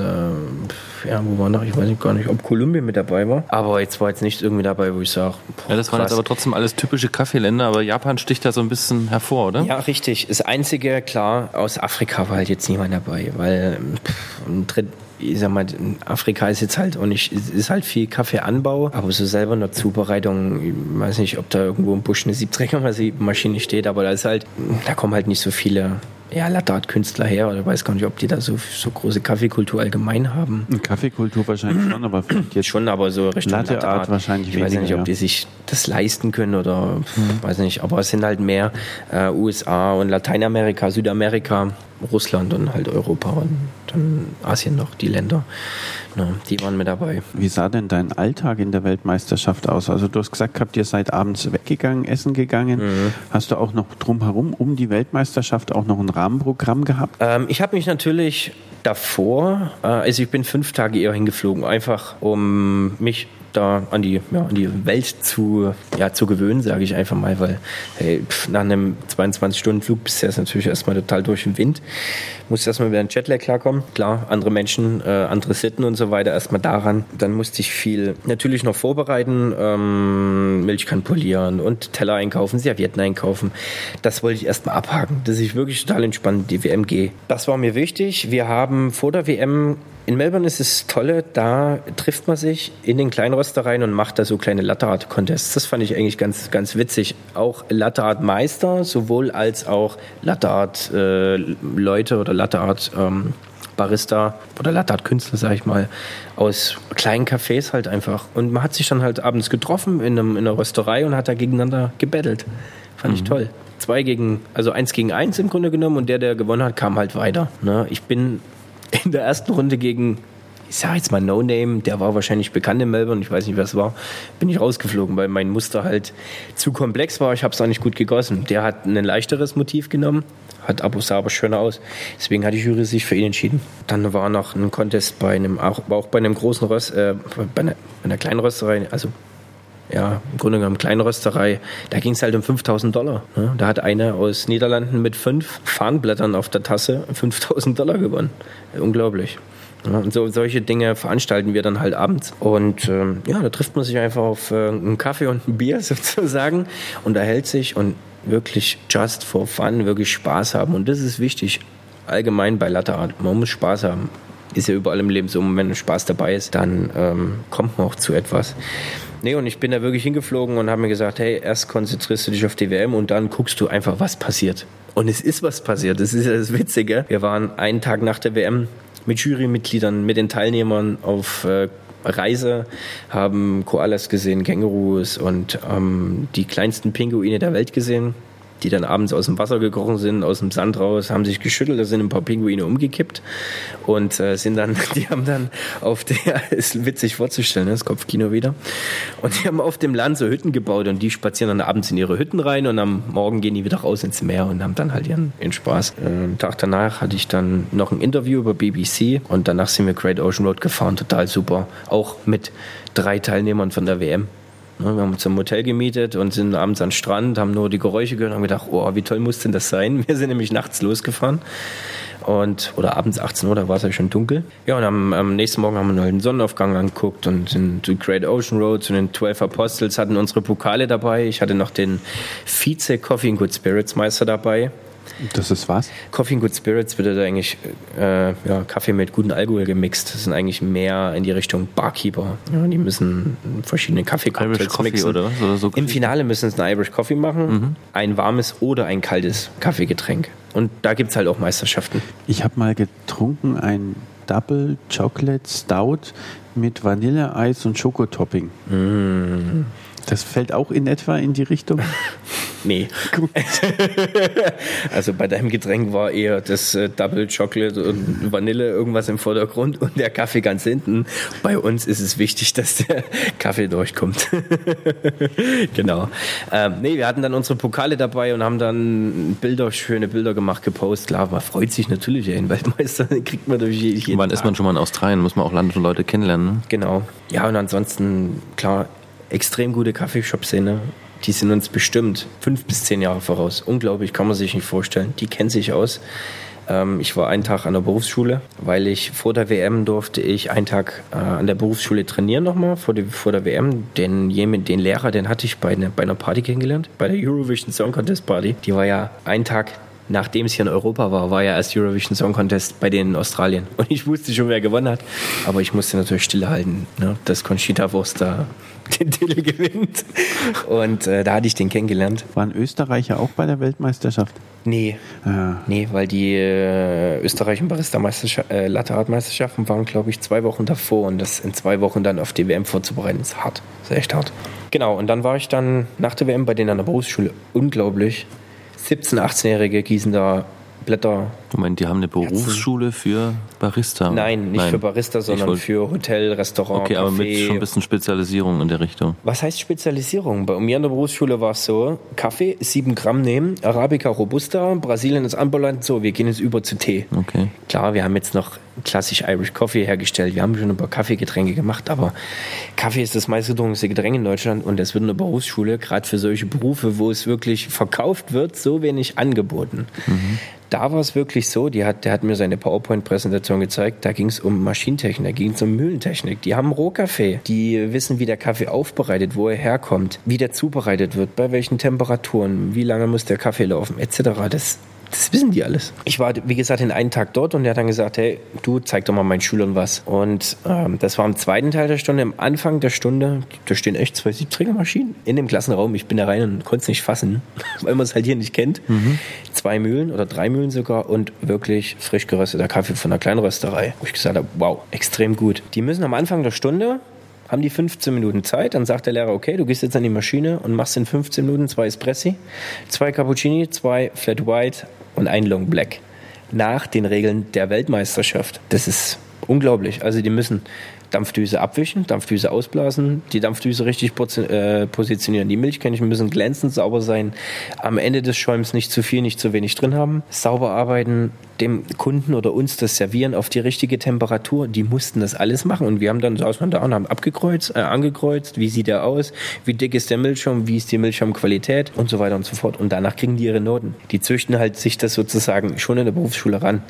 ja, wo war noch, ich weiß nicht gar nicht, ob Kolumbien mit dabei war. Aber jetzt war jetzt nicht irgendwie dabei, wo ich sage, Ja, das waren jetzt aber trotzdem alles typische Kaffeeländer, aber Japan sticht da so ein bisschen hervor, oder? Ja, richtig. Das Einzige, klar, aus Afrika war halt jetzt niemand dabei, weil pff, ein Dritt, ich sag mal, Afrika ist jetzt halt auch nicht, es ist halt viel Kaffeeanbau, aber so selber in der Zubereitung, ich weiß nicht, ob da irgendwo im Busch eine Siebträgermaschine steht, aber da ist halt, da kommen halt nicht so viele ja, Latte Art Künstler her oder weiß gar nicht, ob die da so, so große Kaffeekultur allgemein haben. Kaffeekultur wahrscheinlich schon, aber vielleicht jetzt Schon, aber so Richtung Latte Latte Art Art wahrscheinlich Ich weiß ja nicht, weniger, ob die sich das leisten können oder weiß nicht, aber es sind halt mehr äh, USA und Lateinamerika, Südamerika, Russland und halt Europa und dann Asien noch, die Länder. Ja, die waren mit dabei. Wie sah denn dein Alltag in der Weltmeisterschaft aus? Also du hast gesagt, habt ihr seid abends weggegangen, essen gegangen. Hast du auch noch drumherum um die Weltmeisterschaft auch noch ein Rahmenprogramm gehabt? Ähm, ich habe mich natürlich davor, äh, also ich bin fünf Tage eher hingeflogen, einfach um mich da an die, ja, an die Welt zu, ja, zu gewöhnen, sage ich einfach mal, weil hey, pff, nach einem 22-Stunden-Flug bist du jetzt natürlich erstmal total durch den Wind. Musst erstmal wieder ein Jetlag klarkommen. Klar, andere Menschen, äh, andere Sitten und so weiter, erstmal daran. Dann musste ich viel natürlich noch vorbereiten, ähm, Milch kann polieren und Teller einkaufen, Servietten einkaufen. Das wollte ich erstmal abhaken, dass ich wirklich total entspannt die WM gehe. Das war mir wichtig. Wir haben vor der WM in Melbourne ist es tolle, da trifft man sich in den kleinen Röstereien und macht da so kleine Latte Art Contests. Das fand ich eigentlich ganz, ganz witzig. Auch Latte Art Meister, sowohl als auch Latte Art äh, Leute oder Latte Art ähm, Barista oder Latte Art Künstler, sag ich mal, aus kleinen Cafés halt einfach. Und man hat sich dann halt abends getroffen in, einem, in einer Rösterei und hat da gegeneinander gebettelt. Fand mhm. ich toll zwei gegen, also eins gegen eins im Grunde genommen und der, der gewonnen hat, kam halt weiter. Ne? Ich bin in der ersten Runde gegen, ich sage jetzt mal No Name, der war wahrscheinlich bekannt in Melbourne, ich weiß nicht, wer es war, bin ich rausgeflogen, weil mein Muster halt zu komplex war. Ich habe es auch nicht gut gegossen. Der hat ein leichteres Motiv genommen, hat aber sah aber schöner aus. Deswegen hat die Jury sich für ihn entschieden. Dann war noch ein Contest bei einem, auch, auch bei einem großen Röst, äh, bei, einer, bei einer kleinen Rösterei, also ja, im Grunde genommen Kleinrösterei, da ging es halt um 5000 Dollar. Ne? Da hat einer aus Niederlanden mit fünf Fahnenblättern auf der Tasse 5000 Dollar gewonnen. Unglaublich. Ja, und so, solche Dinge veranstalten wir dann halt abends. Und ähm, ja, da trifft man sich einfach auf äh, einen Kaffee und ein Bier sozusagen, unterhält sich und wirklich just for fun, wirklich Spaß haben. Und das ist wichtig, allgemein bei Latte Art. Man muss Spaß haben. Ist ja überall im Leben so, wenn Spaß dabei ist, dann ähm, kommt man auch zu etwas. Nee, und ich bin da wirklich hingeflogen und habe mir gesagt, hey, erst konzentrierst du dich auf die WM und dann guckst du einfach, was passiert. Und es ist was passiert. Das ist ja das Witzige. Wir waren einen Tag nach der WM mit Jurymitgliedern, mit den Teilnehmern auf äh, Reise, haben Koalas gesehen, Kängurus und ähm, die kleinsten Pinguine der Welt gesehen die dann abends aus dem Wasser gekrochen sind, aus dem Sand raus, haben sich geschüttelt, da sind ein paar Pinguine umgekippt und äh, sind dann, die haben dann auf der, ist witzig vorzustellen, ne, das Kopfkino wieder, und die haben auf dem Land so Hütten gebaut und die spazieren dann abends in ihre Hütten rein und am Morgen gehen die wieder raus ins Meer und haben dann halt ihren, ihren Spaß. Einen Tag danach hatte ich dann noch ein Interview über BBC und danach sind wir Great Ocean Road gefahren, total super, auch mit drei Teilnehmern von der WM. Wir haben uns ein Hotel gemietet und sind abends den Strand, haben nur die Geräusche gehört und haben gedacht, oh, wie toll muss denn das sein? Wir sind nämlich nachts losgefahren und oder abends 18 Uhr, da war es ja schon dunkel. Ja, und am, am, nächsten Morgen haben wir den Sonnenaufgang angeguckt und sind zu Great Ocean Road, zu den 12 Apostles, hatten unsere Pokale dabei. Ich hatte noch den Vize Coffee and Good Spirits Meister dabei. Das ist was? Coffee and Good Spirits wird da eigentlich äh, ja, Kaffee mit gutem Alkohol gemixt. Das sind eigentlich mehr in die Richtung Barkeeper. Ja, die müssen verschiedene Kaffeecocktails mixen. Oder, oder so Im Finale müssen sie einen Irish Coffee machen, mhm. ein warmes oder ein kaltes Kaffeegetränk. Und da gibt es halt auch Meisterschaften. Ich habe mal getrunken ein Double Chocolate Stout mit Vanilleeis und Schokotopping. Mm. Das fällt auch in etwa in die Richtung? nee. also bei deinem Getränk war eher das äh, Double Chocolate und Vanille irgendwas im Vordergrund und der Kaffee ganz hinten. Bei uns ist es wichtig, dass der Kaffee durchkommt. genau. Ähm, nee, wir hatten dann unsere Pokale dabei und haben dann Bilder, schöne Bilder gemacht, gepostet. Klar, man freut sich natürlich, einen Weltmeister kriegt man durch jeden Wann ist man schon mal in Australien? Muss man auch Land und Leute kennenlernen. Ne? Genau. Ja, und ansonsten, klar, extrem gute Kaffeeshop-Szene. Die sind uns bestimmt fünf bis zehn Jahre voraus. Unglaublich, kann man sich nicht vorstellen. Die kennen sich aus. Ähm, ich war einen Tag an der Berufsschule, weil ich vor der WM durfte ich einen Tag äh, an der Berufsschule trainieren nochmal vor, vor der WM. Den, den Lehrer, den hatte ich bei, ne, bei einer Party kennengelernt, bei der Eurovision Song Contest Party. Die war ja einen Tag nachdem es hier in Europa war, war ja erst Eurovision Song Contest bei denen in Australien. Und ich wusste schon, wer gewonnen hat. Aber ich musste natürlich stillhalten, ne, dass Conchita Wurst da den Titel gewinnt. Und äh, da hatte ich den kennengelernt. Waren Österreicher auch bei der Weltmeisterschaft? Nee. Ah. Nee, weil die äh, österreichischen Barista-Meisterschaften, äh, waren, glaube ich, zwei Wochen davor. Und das in zwei Wochen dann auf die WM vorzubereiten, ist hart. Ist echt hart. Genau, und dann war ich dann nach der WM bei denen an der Berufsschule. Unglaublich 17-, 18-Jährige gießen da Blätter. Moment, die haben eine Berufsschule für Barista? Nein, nicht Nein. für Barista, sondern wollt- für Hotel, Restaurant, Okay, aber mit Café. schon ein bisschen Spezialisierung in der Richtung. Was heißt Spezialisierung? Bei mir an der Berufsschule war es so, Kaffee 7 Gramm nehmen, Arabica Robusta, Brasilien ist Anbauland, so, wir gehen jetzt über zu Tee. Okay. Klar, wir haben jetzt noch klassisch Irish Coffee hergestellt. Wir haben schon ein paar Kaffeegetränke gemacht, aber Kaffee ist das meistgedruckte Getränk in Deutschland und das wird in der Berufsschule, gerade für solche Berufe, wo es wirklich verkauft wird, so wenig angeboten. Da war es wirklich so, die hat, der hat mir seine PowerPoint-Präsentation gezeigt, da ging es um Maschinentechnik, da ging es um Mühlentechnik. Die haben Rohkaffee, die wissen, wie der Kaffee aufbereitet, wo er herkommt, wie der zubereitet wird, bei welchen Temperaturen, wie lange muss der Kaffee laufen, etc. Das, das wissen die alles. Ich war, wie gesagt, den einen Tag dort und der hat dann gesagt, hey, du zeig doch mal meinen Schülern was. Und ähm, das war im zweiten Teil der Stunde. Am Anfang der Stunde, da stehen echt zwei Siebträgermaschinen in dem Klassenraum. Ich bin da rein und konnte es nicht fassen, weil man es halt hier nicht kennt. Zwei Mühlen oder drei Mühlen sogar und wirklich frisch gerösteter Kaffee von einer kleinen Rösterei. Wo ich gesagt habe, wow, extrem gut. Die müssen am Anfang der Stunde haben die 15 Minuten Zeit, dann sagt der Lehrer, okay, du gehst jetzt an die Maschine und machst in 15 Minuten zwei Espressi, zwei Cappuccini, zwei Flat White und ein Long Black. Nach den Regeln der Weltmeisterschaft. Das ist unglaublich. Also die müssen Dampfdüse abwischen, Dampfdüse ausblasen, die Dampfdüse richtig äh, positionieren. Die Milchkännchen müssen glänzend sauber sein. Am Ende des Schäums nicht zu viel, nicht zu wenig drin haben. Sauber arbeiten, dem Kunden oder uns das servieren auf die richtige Temperatur. Die mussten das alles machen und wir haben dann saßen wir da und haben abgekreuzt, äh, angekreuzt, wie sieht er aus, wie dick ist der Milchschaum, wie ist die Milchschaumqualität und so weiter und so fort. Und danach kriegen die ihre Noten. Die züchten halt sich das sozusagen schon in der Berufsschule ran.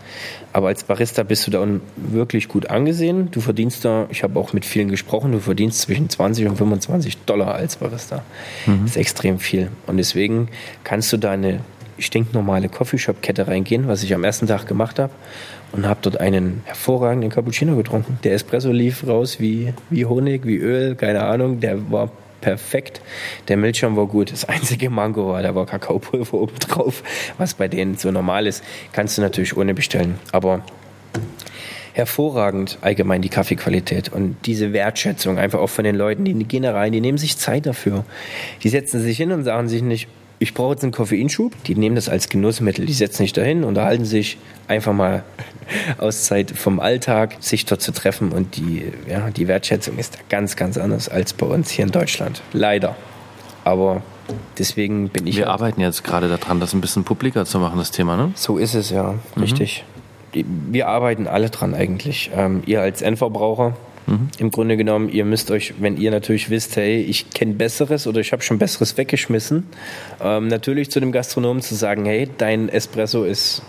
Aber als Barista bist du da wirklich gut angesehen. Du verdienst da, ich habe auch mit vielen gesprochen, du verdienst zwischen 20 und 25 Dollar als Barista. Das ist extrem viel. Und deswegen kannst du da eine stinknormale Coffeeshop-Kette reingehen, was ich am ersten Tag gemacht habe. Und habe dort einen hervorragenden Cappuccino getrunken. Der Espresso lief raus wie, wie Honig, wie Öl, keine Ahnung. Der war perfekt. Der Milchschaum war gut. Das einzige Mango war, da war Kakaopulver oben drauf, was bei denen so normal ist. Kannst du natürlich ohne bestellen. Aber hervorragend allgemein die Kaffeequalität und diese Wertschätzung einfach auch von den Leuten, die gehen da rein, die nehmen sich Zeit dafür. Die setzen sich hin und sagen sich nicht, ich brauche jetzt einen Koffeinschub. Die nehmen das als Genussmittel. Die setzen sich dahin, unterhalten sich einfach mal Auszeit vom Alltag, sich dort zu treffen und die, ja, die Wertschätzung ist da ganz, ganz anders als bei uns hier in Deutschland. Leider. Aber deswegen bin ich Wir halt- arbeiten jetzt gerade daran, das ein bisschen publiker zu machen, das Thema, ne? so ist es ja, richtig. Die- Wir arbeiten alle dran eigentlich. Ähm, ihr als Endverbraucher, im Grunde genommen, ihr müsst euch, wenn ihr natürlich wisst, hey, ich kenne Besseres oder ich habe schon Besseres weggeschmissen, ähm, natürlich zu dem Gastronomen zu sagen, hey, dein Espresso ist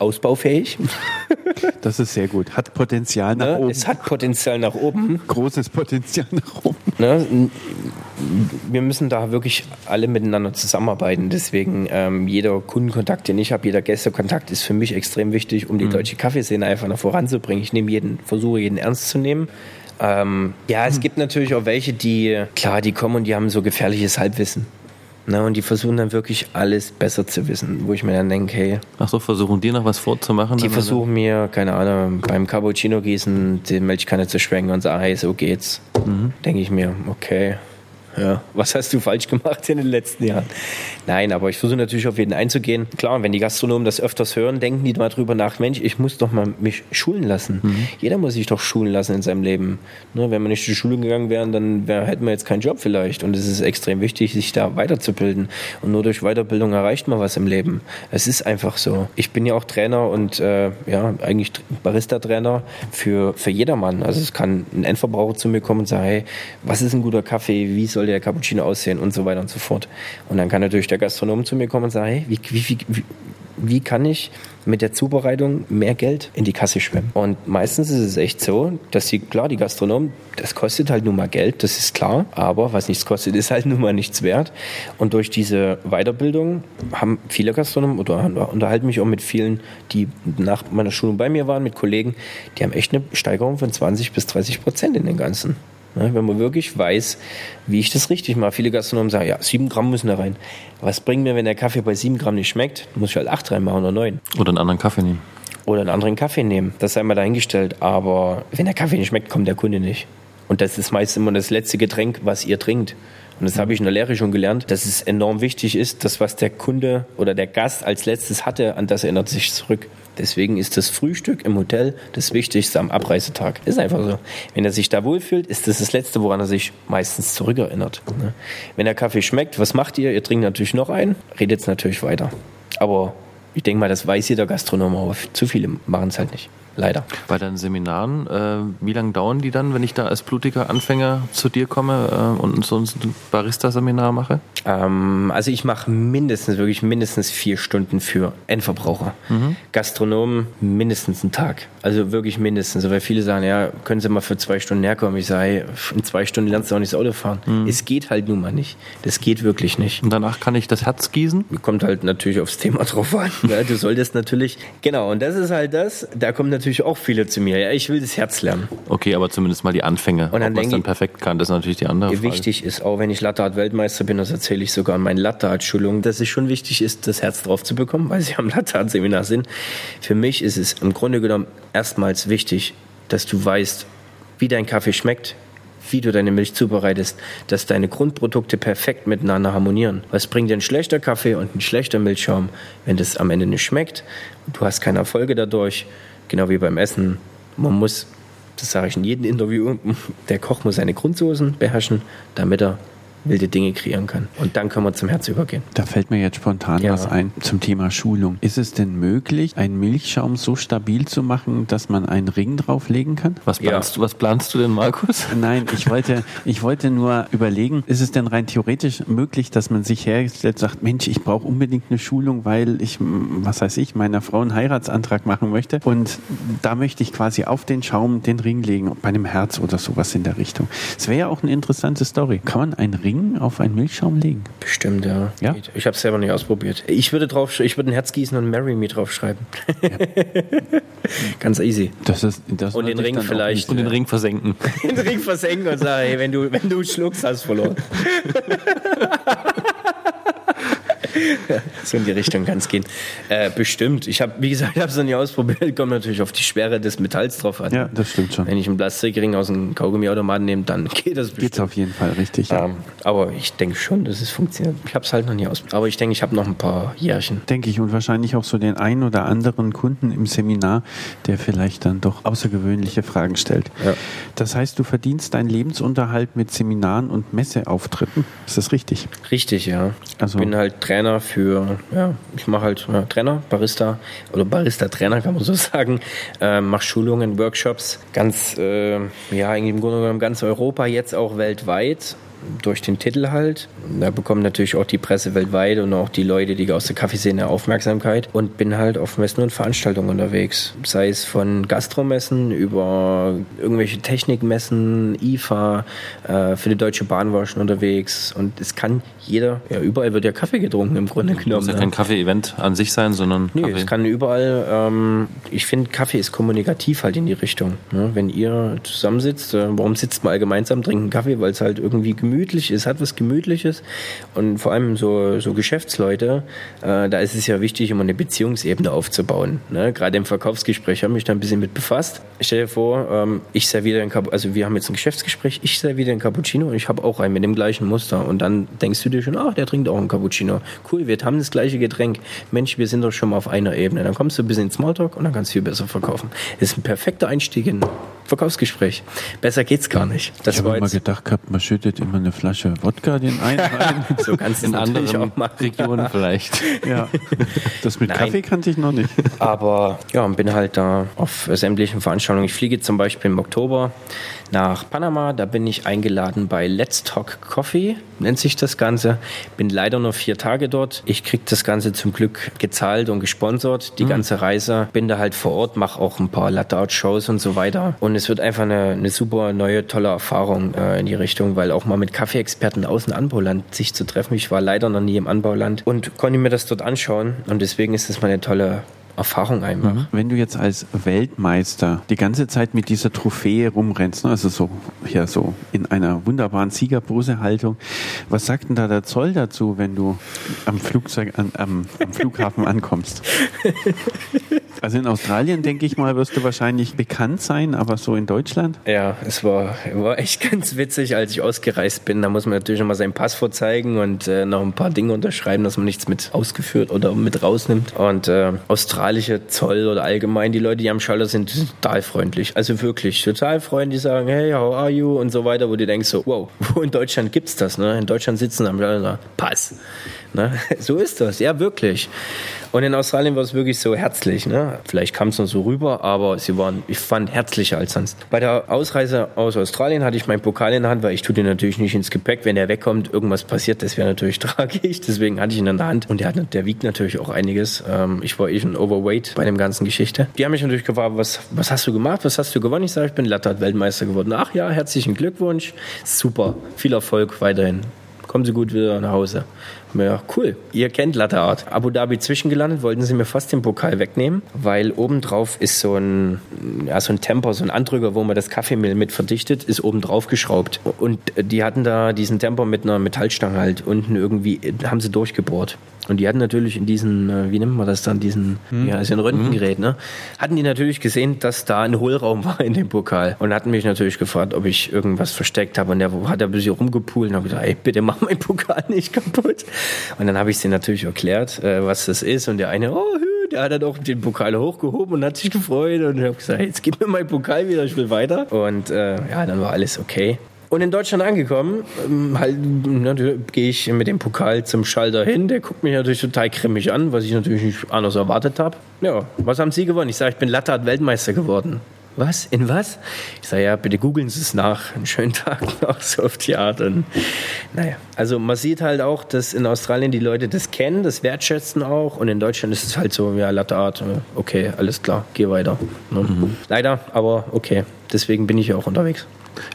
ausbaufähig. Das ist sehr gut. Hat Potenzial nach Ne? oben. Es hat Potenzial nach oben. Großes Potenzial nach oben. Ne? Wir müssen da wirklich alle miteinander zusammenarbeiten. Deswegen ähm, jeder Kundenkontakt, den ich habe, jeder Gästekontakt ist für mich extrem wichtig, um die deutsche Kaffeeszene einfach noch voranzubringen. Ich nehme jeden, versuche jeden ernst zu nehmen. Ähm, ja, es gibt natürlich auch welche, die, klar, die kommen und die haben so gefährliches Halbwissen. Ne? Und die versuchen dann wirklich alles besser zu wissen, wo ich mir dann denke, hey, Ach so, versuchen die noch was vorzumachen? die versuchen mir, keine Ahnung, beim Cappuccino gießen die Milchkanne zu schwenken und sagen, hey, so geht's. Denke ich mir, okay, ja, was hast du falsch gemacht in den letzten Jahren? Nein, aber ich versuche natürlich auf jeden einzugehen. Klar, wenn die Gastronomen das öfters hören, denken die mal drüber nach, Mensch, ich muss doch mal mich schulen lassen. Jeder muss sich doch schulen lassen in seinem Leben. Ne, wenn wir nicht zur Schule gegangen wären, dann wär, hätten wir jetzt keinen Job vielleicht. Und es ist extrem wichtig, sich da weiterzubilden. Und nur durch Weiterbildung erreicht man was im Leben. Es ist einfach so. Ich bin ja auch Trainer und äh, ja, eigentlich Barista-Trainer für, für jedermann. Also es kann ein Endverbraucher zu mir kommen und sagen, hey, was ist ein guter Kaffee, wie soll der Cappuccino aussehen und so weiter und so fort. Und dann kann natürlich der Gastronom zu mir kommen und sagen, hey, wie, wie, wie, wie, kann ich mit der Zubereitung mehr Geld in die Kasse schwimmen? Und meistens ist es echt so, dass die, klar, die Gastronomen, das kostet halt nun mal Geld, das ist klar, aber was nichts kostet, ist halt nun mal nichts wert. Und durch diese Weiterbildung haben viele Gastronomen, oder unterhalte mich auch mit vielen, die nach meiner Schulung bei mir waren, mit Kollegen, die haben echt eine Steigerung von 20 bis 30 Prozent in den Ganzen. Ne, wenn man wirklich weiß, wie ich das richtig mache. Viele Gastronomen sagen, ja, sieben Gramm müssen da rein. Was bringt mir, wenn der Kaffee bei sieben Gramm nicht schmeckt? Muss ich halt acht reinmachen oder neun. Oder einen anderen Kaffee nehmen. Oder einen anderen Kaffee nehmen. Das sei mal dahingestellt. Aber wenn der Kaffee nicht schmeckt, kommt der Kunde nicht. Und das ist meist immer das letzte Getränk, was ihr trinkt. Und das habe ich in der Lehre schon gelernt, dass es enorm wichtig ist, dass was der Kunde oder der Gast als letztes hatte, an das erinnert sich zurück. Deswegen ist das Frühstück im Hotel das Wichtigste am Abreisetag. Ist einfach so. Wenn er sich da wohlfühlt, ist das das Letzte, woran er sich meistens zurückerinnert. Ne? Wenn der Kaffee schmeckt, was macht ihr? Ihr trinkt natürlich noch ein, redet natürlich weiter. Aber ich denke mal, das weiß jeder Gastronom, aber zu viele machen es halt nicht leider. Bei deinen Seminaren, äh, wie lange dauern die dann, wenn ich da als blutiger Anfänger zu dir komme äh, und so ein Barista-Seminar mache? Ähm, also ich mache mindestens, wirklich mindestens vier Stunden für Endverbraucher. Mhm. Gastronomen mindestens einen Tag. Also wirklich mindestens. Weil viele sagen, ja, können Sie mal für zwei Stunden herkommen. Ich sage, in zwei Stunden lernst du auch nicht das Auto fahren. Mhm. Es geht halt nun mal nicht. Das geht wirklich nicht. Und danach kann ich das Herz gießen? Kommt halt natürlich aufs Thema drauf an. ja, du solltest natürlich, genau, und das ist halt das, da kommt natürlich natürlich auch viele zu mir. Ja, ich will das Herz lernen. Okay, aber zumindest mal die Anfänge. Und dann Ob man dann perfekt kann, das ist natürlich die andere Frage. Wichtig ist auch, wenn ich Latte Weltmeister bin, das erzähle ich sogar in meinen Latte Schulungen, dass es schon wichtig ist, das Herz drauf zu bekommen, weil sie am Latte Seminar sind. Für mich ist es im Grunde genommen erstmals wichtig, dass du weißt, wie dein Kaffee schmeckt, wie du deine Milch zubereitest, dass deine Grundprodukte perfekt miteinander harmonieren. Was bringt dir ein schlechter Kaffee und ein schlechter Milchschaum, wenn das am Ende nicht schmeckt und du hast keine Erfolge dadurch? Genau wie beim Essen. Man muss, das sage ich in jedem Interview, der Koch muss seine Grundsoßen beherrschen, damit er wilde Dinge kreieren kann. Und dann können wir zum Herz übergehen. Da fällt mir jetzt spontan ja. was ein zum Thema Schulung. Ist es denn möglich, einen Milchschaum so stabil zu machen, dass man einen Ring drauflegen kann? Was planst, ja. du, was planst du denn, Markus? Nein, ich wollte, ich wollte nur überlegen, ist es denn rein theoretisch möglich, dass man sich herstellt, sagt, Mensch, ich brauche unbedingt eine Schulung, weil ich, was weiß ich, meiner Frau einen Heiratsantrag machen möchte und da möchte ich quasi auf den Schaum den Ring legen, bei einem Herz oder sowas in der Richtung. Es wäre ja auch eine interessante Story. Kann man einen Ring Ring auf einen Milchschaum legen? Bestimmt, ja. ja? Ich habe es selber nicht ausprobiert. Ich würde drauf, ich würde ein Herz gießen und Marry Me draufschreiben. Ja. Ganz easy. Das ist, das und den Ring vielleicht. Und den Ring versenken. den Ring versenken und sagen, hey, wenn du, wenn du schluckst, hast du verloren. so in die Richtung kann es gehen. Äh, bestimmt. Ich habe, wie gesagt, ich habe es noch nie ausprobiert. Kommt natürlich auf die Schwere des Metalls drauf an. Ja, das stimmt schon. Wenn ich einen Plastikring aus einem Kaugummiautomaten nehme, dann geht das bestimmt. Geht's auf jeden Fall richtig. Ja. Ähm, aber ich denke schon, dass es funktioniert. Ich habe es halt noch nie ausprobiert. Aber ich denke, ich habe noch ein paar Jährchen. Denke ich und wahrscheinlich auch so den einen oder anderen Kunden im Seminar, der vielleicht dann doch außergewöhnliche Fragen stellt. Ja. Das heißt, du verdienst deinen Lebensunterhalt mit Seminaren und Messeauftritten. Ist das richtig? Richtig, ja. Also ich bin halt Trainer Trainer für, ja, ich mache halt ja, Trainer, Barista oder Barista-Trainer kann man so sagen, äh, mache Schulungen, Workshops, ganz, äh, ja, im Grunde genommen ganz Europa, jetzt auch weltweit durch den Titel halt. Da bekommen natürlich auch die Presse weltweit und auch die Leute, die aus der Kaffeeszene Aufmerksamkeit und bin halt auf Messen und Veranstaltungen unterwegs. Sei es von Gastromessen über irgendwelche Technikmessen, IFA, äh, für die Deutsche Bahn war ich schon unterwegs und es kann jeder, ja überall wird ja Kaffee getrunken im Grunde genommen. Es muss ja kein Kaffee-Event an sich sein, sondern Nee, Kaffee. es kann überall, ähm, ich finde Kaffee ist kommunikativ halt in die Richtung. Ne? Wenn ihr zusammensitzt, äh, warum sitzt man all gemeinsam, trinken Kaffee, weil es halt irgendwie gemütlich gemütlich ist, hat was Gemütliches. Und vor allem so, so Geschäftsleute, äh, da ist es ja wichtig, immer eine Beziehungsebene aufzubauen. Ne? Gerade im Verkaufsgespräch habe ich mich da ein bisschen mit befasst. Ich stelle dir vor, ähm, ich serviere ein Cappuccino, also wir haben jetzt ein Geschäftsgespräch, ich serviere ein Cappuccino und ich habe auch einen mit dem gleichen Muster. Und dann denkst du dir schon, ach, der trinkt auch einen Cappuccino. Cool, wir haben das gleiche Getränk. Mensch, wir sind doch schon mal auf einer Ebene. Dann kommst du ein bisschen in Smalltalk und dann kannst du viel besser verkaufen. Das ist ein perfekter Einstieg in Verkaufsgespräch. Besser geht's gar nicht. Das ich habe immer gedacht gehabt, man schüttet immer eine Flasche Wodka den einen rein. so kannst du in anderen. Regionen vielleicht. Ja. Das mit Nein. Kaffee kannte ich noch nicht. Aber ja, bin halt da auf sämtlichen Veranstaltungen. Ich fliege zum Beispiel im Oktober nach Panama. Da bin ich eingeladen bei Let's Talk Coffee, nennt sich das Ganze. Bin leider nur vier Tage dort. Ich kriege das Ganze zum Glück gezahlt und gesponsert, die mhm. ganze Reise. Bin da halt vor Ort, mache auch ein paar Latte-Out-Shows und so weiter. Und es wird einfach eine, eine super neue, tolle Erfahrung äh, in die Richtung, weil auch mal mit Kaffeeexperten aus dem Anbauland sich zu treffen. Ich war leider noch nie im Anbauland und konnte mir das dort anschauen. Und deswegen ist es mal eine tolle Erfahrung einfach. Mhm. Wenn du jetzt als Weltmeister die ganze Zeit mit dieser Trophäe rumrennst, ne, also so, ja, so in einer wunderbaren Siegerposehaltung, was sagt denn da der Zoll dazu, wenn du am Flugzeug, an, am, am Flughafen ankommst? Also in Australien, denke ich mal, wirst du wahrscheinlich bekannt sein, aber so in Deutschland? Ja, es war, war echt ganz witzig, als ich ausgereist bin. Da muss man natürlich nochmal seinen Pass vorzeigen und äh, noch ein paar Dinge unterschreiben, dass man nichts mit ausgeführt oder mit rausnimmt. Und äh, australische Zoll oder allgemein, die Leute, die am Schalter sind, total freundlich. Also wirklich total freundlich, sagen, hey, how are you und so weiter, wo du denkst so, wow, wo in Deutschland gibt's das? Ne? In Deutschland sitzen am Schalter, Pass. Ne? So ist das, ja wirklich. Und in Australien war es wirklich so herzlich. Ne? Vielleicht kam es noch so rüber, aber sie waren, ich fand, herzlicher als sonst. Bei der Ausreise aus Australien hatte ich meinen Pokal in der Hand, weil ich tue den natürlich nicht ins Gepäck. Wenn der wegkommt, irgendwas passiert, das wäre natürlich tragisch. Deswegen hatte ich ihn in der Hand. Und der, hat, der wiegt natürlich auch einiges. Ähm, ich war eh schon overweight bei dem ganzen Geschichte. Die haben mich natürlich gefragt, was, was hast du gemacht? Was hast du gewonnen? Ich sage, ich bin Lattert-Weltmeister geworden. Ach ja, herzlichen Glückwunsch. Super. Viel Erfolg weiterhin. Kommen Sie gut wieder nach Hause. Ja, cool. Ihr kennt Latte Art. Abu Dhabi zwischengelandet, wollten sie mir fast den Pokal wegnehmen, weil obendrauf ist so ein, ja, so ein Temper, so ein Andrücker, wo man das Kaffeemehl mit verdichtet, ist oben drauf geschraubt. Und die hatten da diesen Temper mit einer Metallstange halt unten irgendwie, haben sie durchgebohrt. Und die hatten natürlich in diesen, äh, wie nennt man das dann, diesen, hm. ja, ist ja ein Röntgengerät, ne? Hatten die natürlich gesehen, dass da ein Hohlraum war in dem Pokal. Und hatten mich natürlich gefragt, ob ich irgendwas versteckt habe. Und der hat ein bisschen rumgepult und habe gesagt, ey, bitte mach meinen Pokal nicht kaputt. Und dann habe ich sie natürlich erklärt, äh, was das ist. Und der eine, oh, der hat dann auch den Pokal hochgehoben und hat sich gefreut. Und ich habe gesagt, jetzt gib mir meinen Pokal wieder, ich will weiter. Und äh, ja, dann war alles okay. Und in Deutschland angekommen, ähm, halt, gehe ich mit dem Pokal zum Schalter hin. Der guckt mich natürlich total grimmig an, was ich natürlich nicht anders erwartet habe. Ja, was haben Sie gewonnen? Ich sage, ich bin Lattert-Weltmeister geworden. Was? In was? Ich sage, ja, bitte googeln Sie es nach. Einen schönen Tag noch, so auf die Art. Und, naja, also man sieht halt auch, dass in Australien die Leute das kennen, das wertschätzen auch. Und in Deutschland ist es halt so, ja, Latte Art, okay, alles klar, geh weiter. Ne? Mhm. Leider, aber okay. Deswegen bin ich ja auch unterwegs.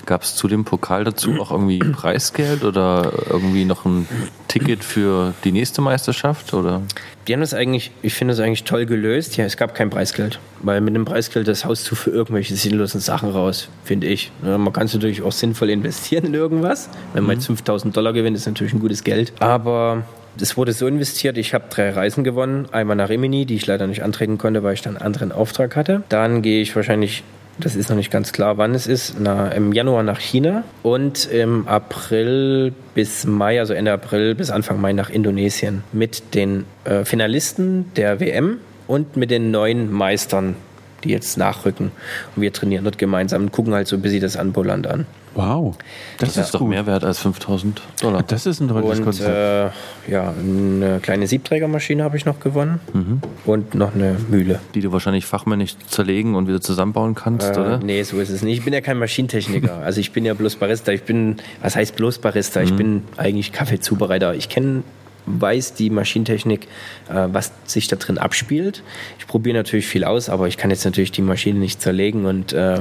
Gab es zu dem Pokal dazu auch irgendwie Preisgeld oder irgendwie noch ein Ticket für die nächste Meisterschaft? Oder? Die haben das eigentlich, ich finde das eigentlich toll gelöst. Ja, es gab kein Preisgeld, weil mit dem Preisgeld das haust du für irgendwelche sinnlosen Sachen raus, finde ich. Man kann es natürlich auch sinnvoll investieren in irgendwas. Wenn man jetzt 5000 Dollar gewinnt, ist natürlich ein gutes Geld. Aber es wurde so investiert, ich habe drei Reisen gewonnen. Einmal nach Rimini, die ich leider nicht antreten konnte, weil ich dann einen anderen Auftrag hatte. Dann gehe ich wahrscheinlich das ist noch nicht ganz klar, wann es ist. Na, Im Januar nach China und im April bis Mai, also Ende April bis Anfang Mai nach Indonesien mit den äh, Finalisten der WM und mit den neuen Meistern, die jetzt nachrücken. Und wir trainieren dort gemeinsam und gucken halt so ein bisschen das Anboland an. Wow, das ja. ist doch gut. mehr wert als 5000 Dollar. Das ist ein tolles und, Konzept. Äh, ja, eine kleine Siebträgermaschine habe ich noch gewonnen mhm. und noch eine Mühle. Die du wahrscheinlich fachmännisch zerlegen und wieder zusammenbauen kannst, äh, oder? Nee, so ist es nicht. Ich bin ja kein Maschinentechniker. also ich bin ja bloß Barista. Ich bin, was heißt bloß Barista? Mhm. Ich bin eigentlich Kaffeezubereiter. Ich kenne weiß die Maschinentechnik, äh, was sich da drin abspielt. Ich probiere natürlich viel aus, aber ich kann jetzt natürlich die Maschine nicht zerlegen und äh,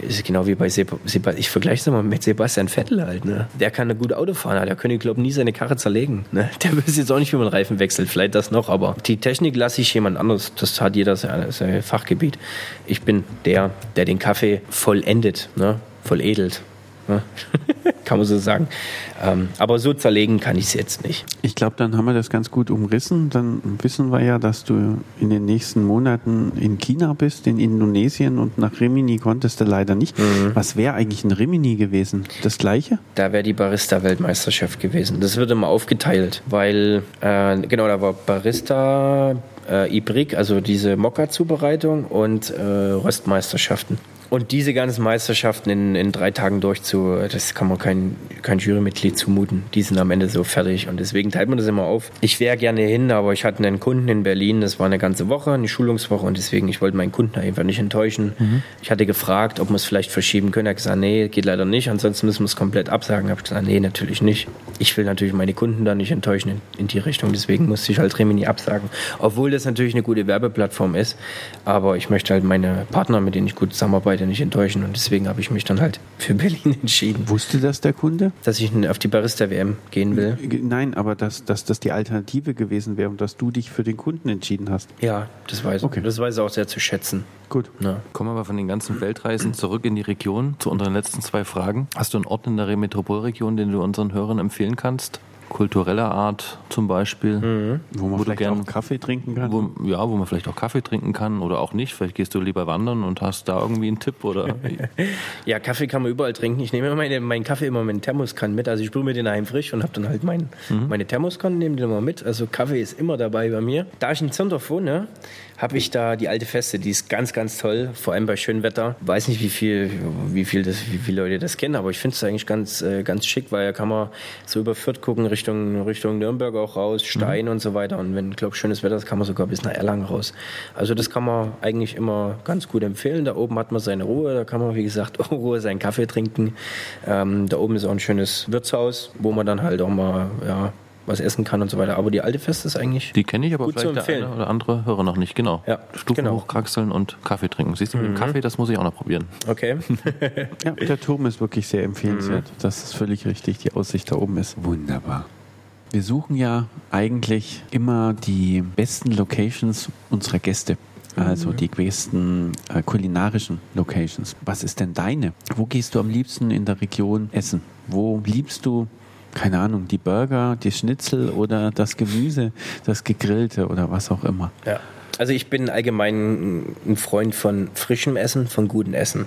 ist genau wie bei Sebastian, ich vergleiche es mal mit Sebastian Vettel halt. Ne? Der kann eine gute Auto fahren, der könnte, glaube ich, nie seine Karre zerlegen. Ne? Der weiß jetzt auch nicht, wie man Reifen wechselt, vielleicht das noch, aber die Technik lasse ich jemand anderes. Das hat jeder sein, sein Fachgebiet. Ich bin der, der den Kaffee vollendet, ne? volledelt. Ne? kann man so sagen. Ähm, aber so zerlegen kann ich es jetzt nicht. Ich glaube, dann haben wir das ganz gut umrissen. Dann wissen wir ja, dass du in den nächsten Monaten in China bist, in Indonesien und nach Rimini konntest du leider nicht. Mhm. Was wäre eigentlich ein Rimini gewesen? Das gleiche? Da wäre die Barista-Weltmeisterschaft gewesen. Das wird immer aufgeteilt, weil, äh, genau, da war Barista, äh, Ibrik, also diese Mokka-Zubereitung und äh, Röstmeisterschaften. Und diese ganzen Meisterschaften in, in drei Tagen durchzu, das kann man kein, kein Jurymitglied zumuten. Die sind am Ende so fertig und deswegen teilt man das immer auf. Ich wäre gerne hin, aber ich hatte einen Kunden in Berlin, das war eine ganze Woche, eine Schulungswoche und deswegen, ich wollte meinen Kunden einfach nicht enttäuschen. Mhm. Ich hatte gefragt, ob wir es vielleicht verschieben können. Er hat gesagt, nee, geht leider nicht, ansonsten müssen wir es komplett absagen. Ich habe gesagt, nee, natürlich nicht. Ich will natürlich meine Kunden da nicht enttäuschen in, in die Richtung, deswegen musste ich halt Remini absagen. Obwohl das natürlich eine gute Werbeplattform ist, aber ich möchte halt meine Partner, mit denen ich gut zusammenarbeite, Leute nicht enttäuschen. Und deswegen habe ich mich dann halt für Berlin entschieden. Wusste das der Kunde? Dass ich auf die Barista-WM gehen will. Nein, aber dass, dass das die Alternative gewesen wäre und dass du dich für den Kunden entschieden hast. Ja, das weiß okay. Das weiß er auch sehr zu schätzen. Gut. Ja. Kommen wir mal von den ganzen Weltreisen zurück in die Region zu unseren letzten zwei Fragen. Hast du einen Ort in der Metropolregion, den du unseren Hörern empfehlen kannst? Kultureller Art zum Beispiel. Mhm. Wo man Wo vielleicht gern- auch Kaffee trinken kann. Wo, ja, wo man vielleicht auch Kaffee trinken kann oder auch nicht. Vielleicht gehst du lieber wandern und hast da irgendwie einen Tipp oder. Ja, Kaffee kann man überall trinken. Ich nehme immer meine, meinen Kaffee immer mit Thermoskanne mit. Also ich brühe mir den daheim frisch und habe dann halt mein, meine Thermoskanne, nehme den immer mit. Also Kaffee ist immer dabei bei mir. Da ich in Zondorf wohne, habe ich da die alte Feste. Die ist ganz, ganz toll. Vor allem bei schönem Wetter. Weiß nicht, wie viel, wie viel, das, wie viele Leute das kennen, aber ich finde es eigentlich ganz, äh, ganz schick, weil da kann man so über Fürth gucken, Richtung, Richtung Nürnberg auch raus, Stein und so weiter. Und wenn, glaube schönes Wetter ist, kann man sogar bis nach Erlangen raus. Also das kann man eigentlich immer ganz gut empfehlen. Da oben hat man seine Ruhe, da kann man, wie gesagt, in Ruhe seinen Kaffee trinken. Ähm, da oben ist auch ein schönes Wirtshaus, wo man dann halt auch mal ja, was essen kann und so weiter. Aber die alte Feste ist eigentlich Die kenne ich aber Gut zu vielleicht der empfehlen. eine oder andere Hörer noch nicht. Genau. Ja, Stufen genau. hochkraxeln und Kaffee trinken. Siehst du, mit dem Kaffee, das muss ich auch noch probieren. okay. Ja, der Turm ist wirklich sehr empfehlenswert. Das ist völlig richtig. Die Aussicht da oben ist wunderbar. Wir suchen ja eigentlich immer die besten Locations unserer Gäste. Also die besten äh, kulinarischen Locations. Was ist denn deine? Wo gehst du am liebsten in der Region essen? Wo liebst du, keine Ahnung, die Burger, die Schnitzel oder das Gemüse, das Gegrillte oder was auch immer? Ja. Also ich bin allgemein ein Freund von frischem Essen, von gutem Essen.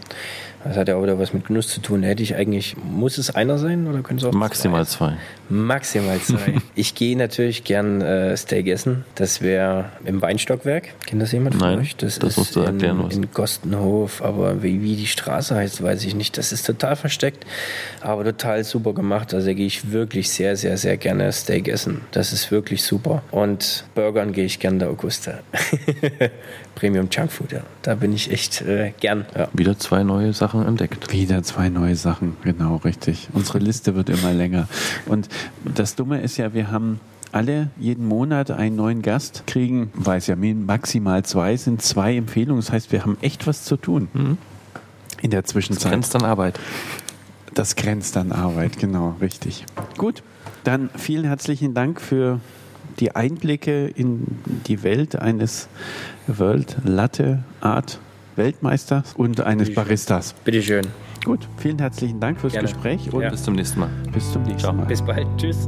Das hat ja auch wieder was mit Genuss zu tun. Hätte ich eigentlich, muss es einer sein oder können es auch Maximal zwei? zwei. Maximal zwei. ich gehe natürlich gern äh, Steak essen. Das wäre im Weinstockwerk. Kennt das jemand von Nein, euch? Das, das ist musst du in, erklären, was. in Gostenhof. Aber wie, wie die Straße heißt, weiß ich nicht. Das ist total versteckt, aber total super gemacht. Also da gehe ich wirklich sehr, sehr, sehr gerne Steak essen. Das ist wirklich super. Und Burgern gehe ich gern der Augusta. Premium Junkfood, ja. Da bin ich echt äh, gern. Ja. Wieder zwei neue Sachen entdeckt. Wieder zwei neue Sachen, genau richtig. Unsere Liste wird immer länger. Und das Dumme ist ja, wir haben alle jeden Monat einen neuen Gast, kriegen, weiß ja, maximal zwei, sind zwei Empfehlungen. Das heißt, wir haben echt was zu tun. In der Zwischenzeit. Grenzt an Arbeit. Das grenzt an Arbeit, genau, richtig. Gut, dann vielen herzlichen Dank für die Einblicke in die Welt eines World Latte Art Weltmeisters und eines Baristas. Bitteschön. Gut, vielen herzlichen Dank fürs Gerne. Gespräch und Ja. Bis zum nächsten Mal. bis zum nächsten Ciao. Mal. Bis bald. Tschüss.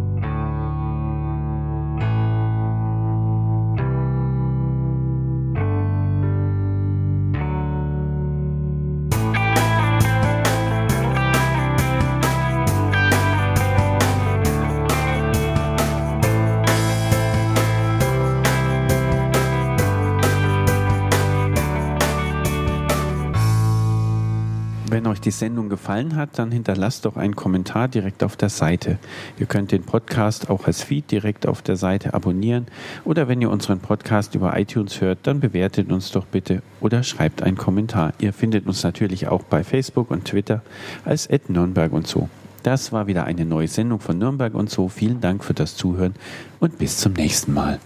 Die Sendung gefallen hat, dann hinterlasst doch einen Kommentar direkt auf der Seite. Ihr könnt den Podcast auch als Feed direkt auf der Seite abonnieren oder wenn ihr unseren Podcast über iTunes hört, dann bewertet uns doch bitte oder schreibt einen Kommentar. Ihr findet uns natürlich auch bei Facebook und Twitter als Nürnberg und so. Das war wieder eine neue Sendung von Nürnberg und so. Vielen Dank für das Zuhören und bis zum nächsten Mal.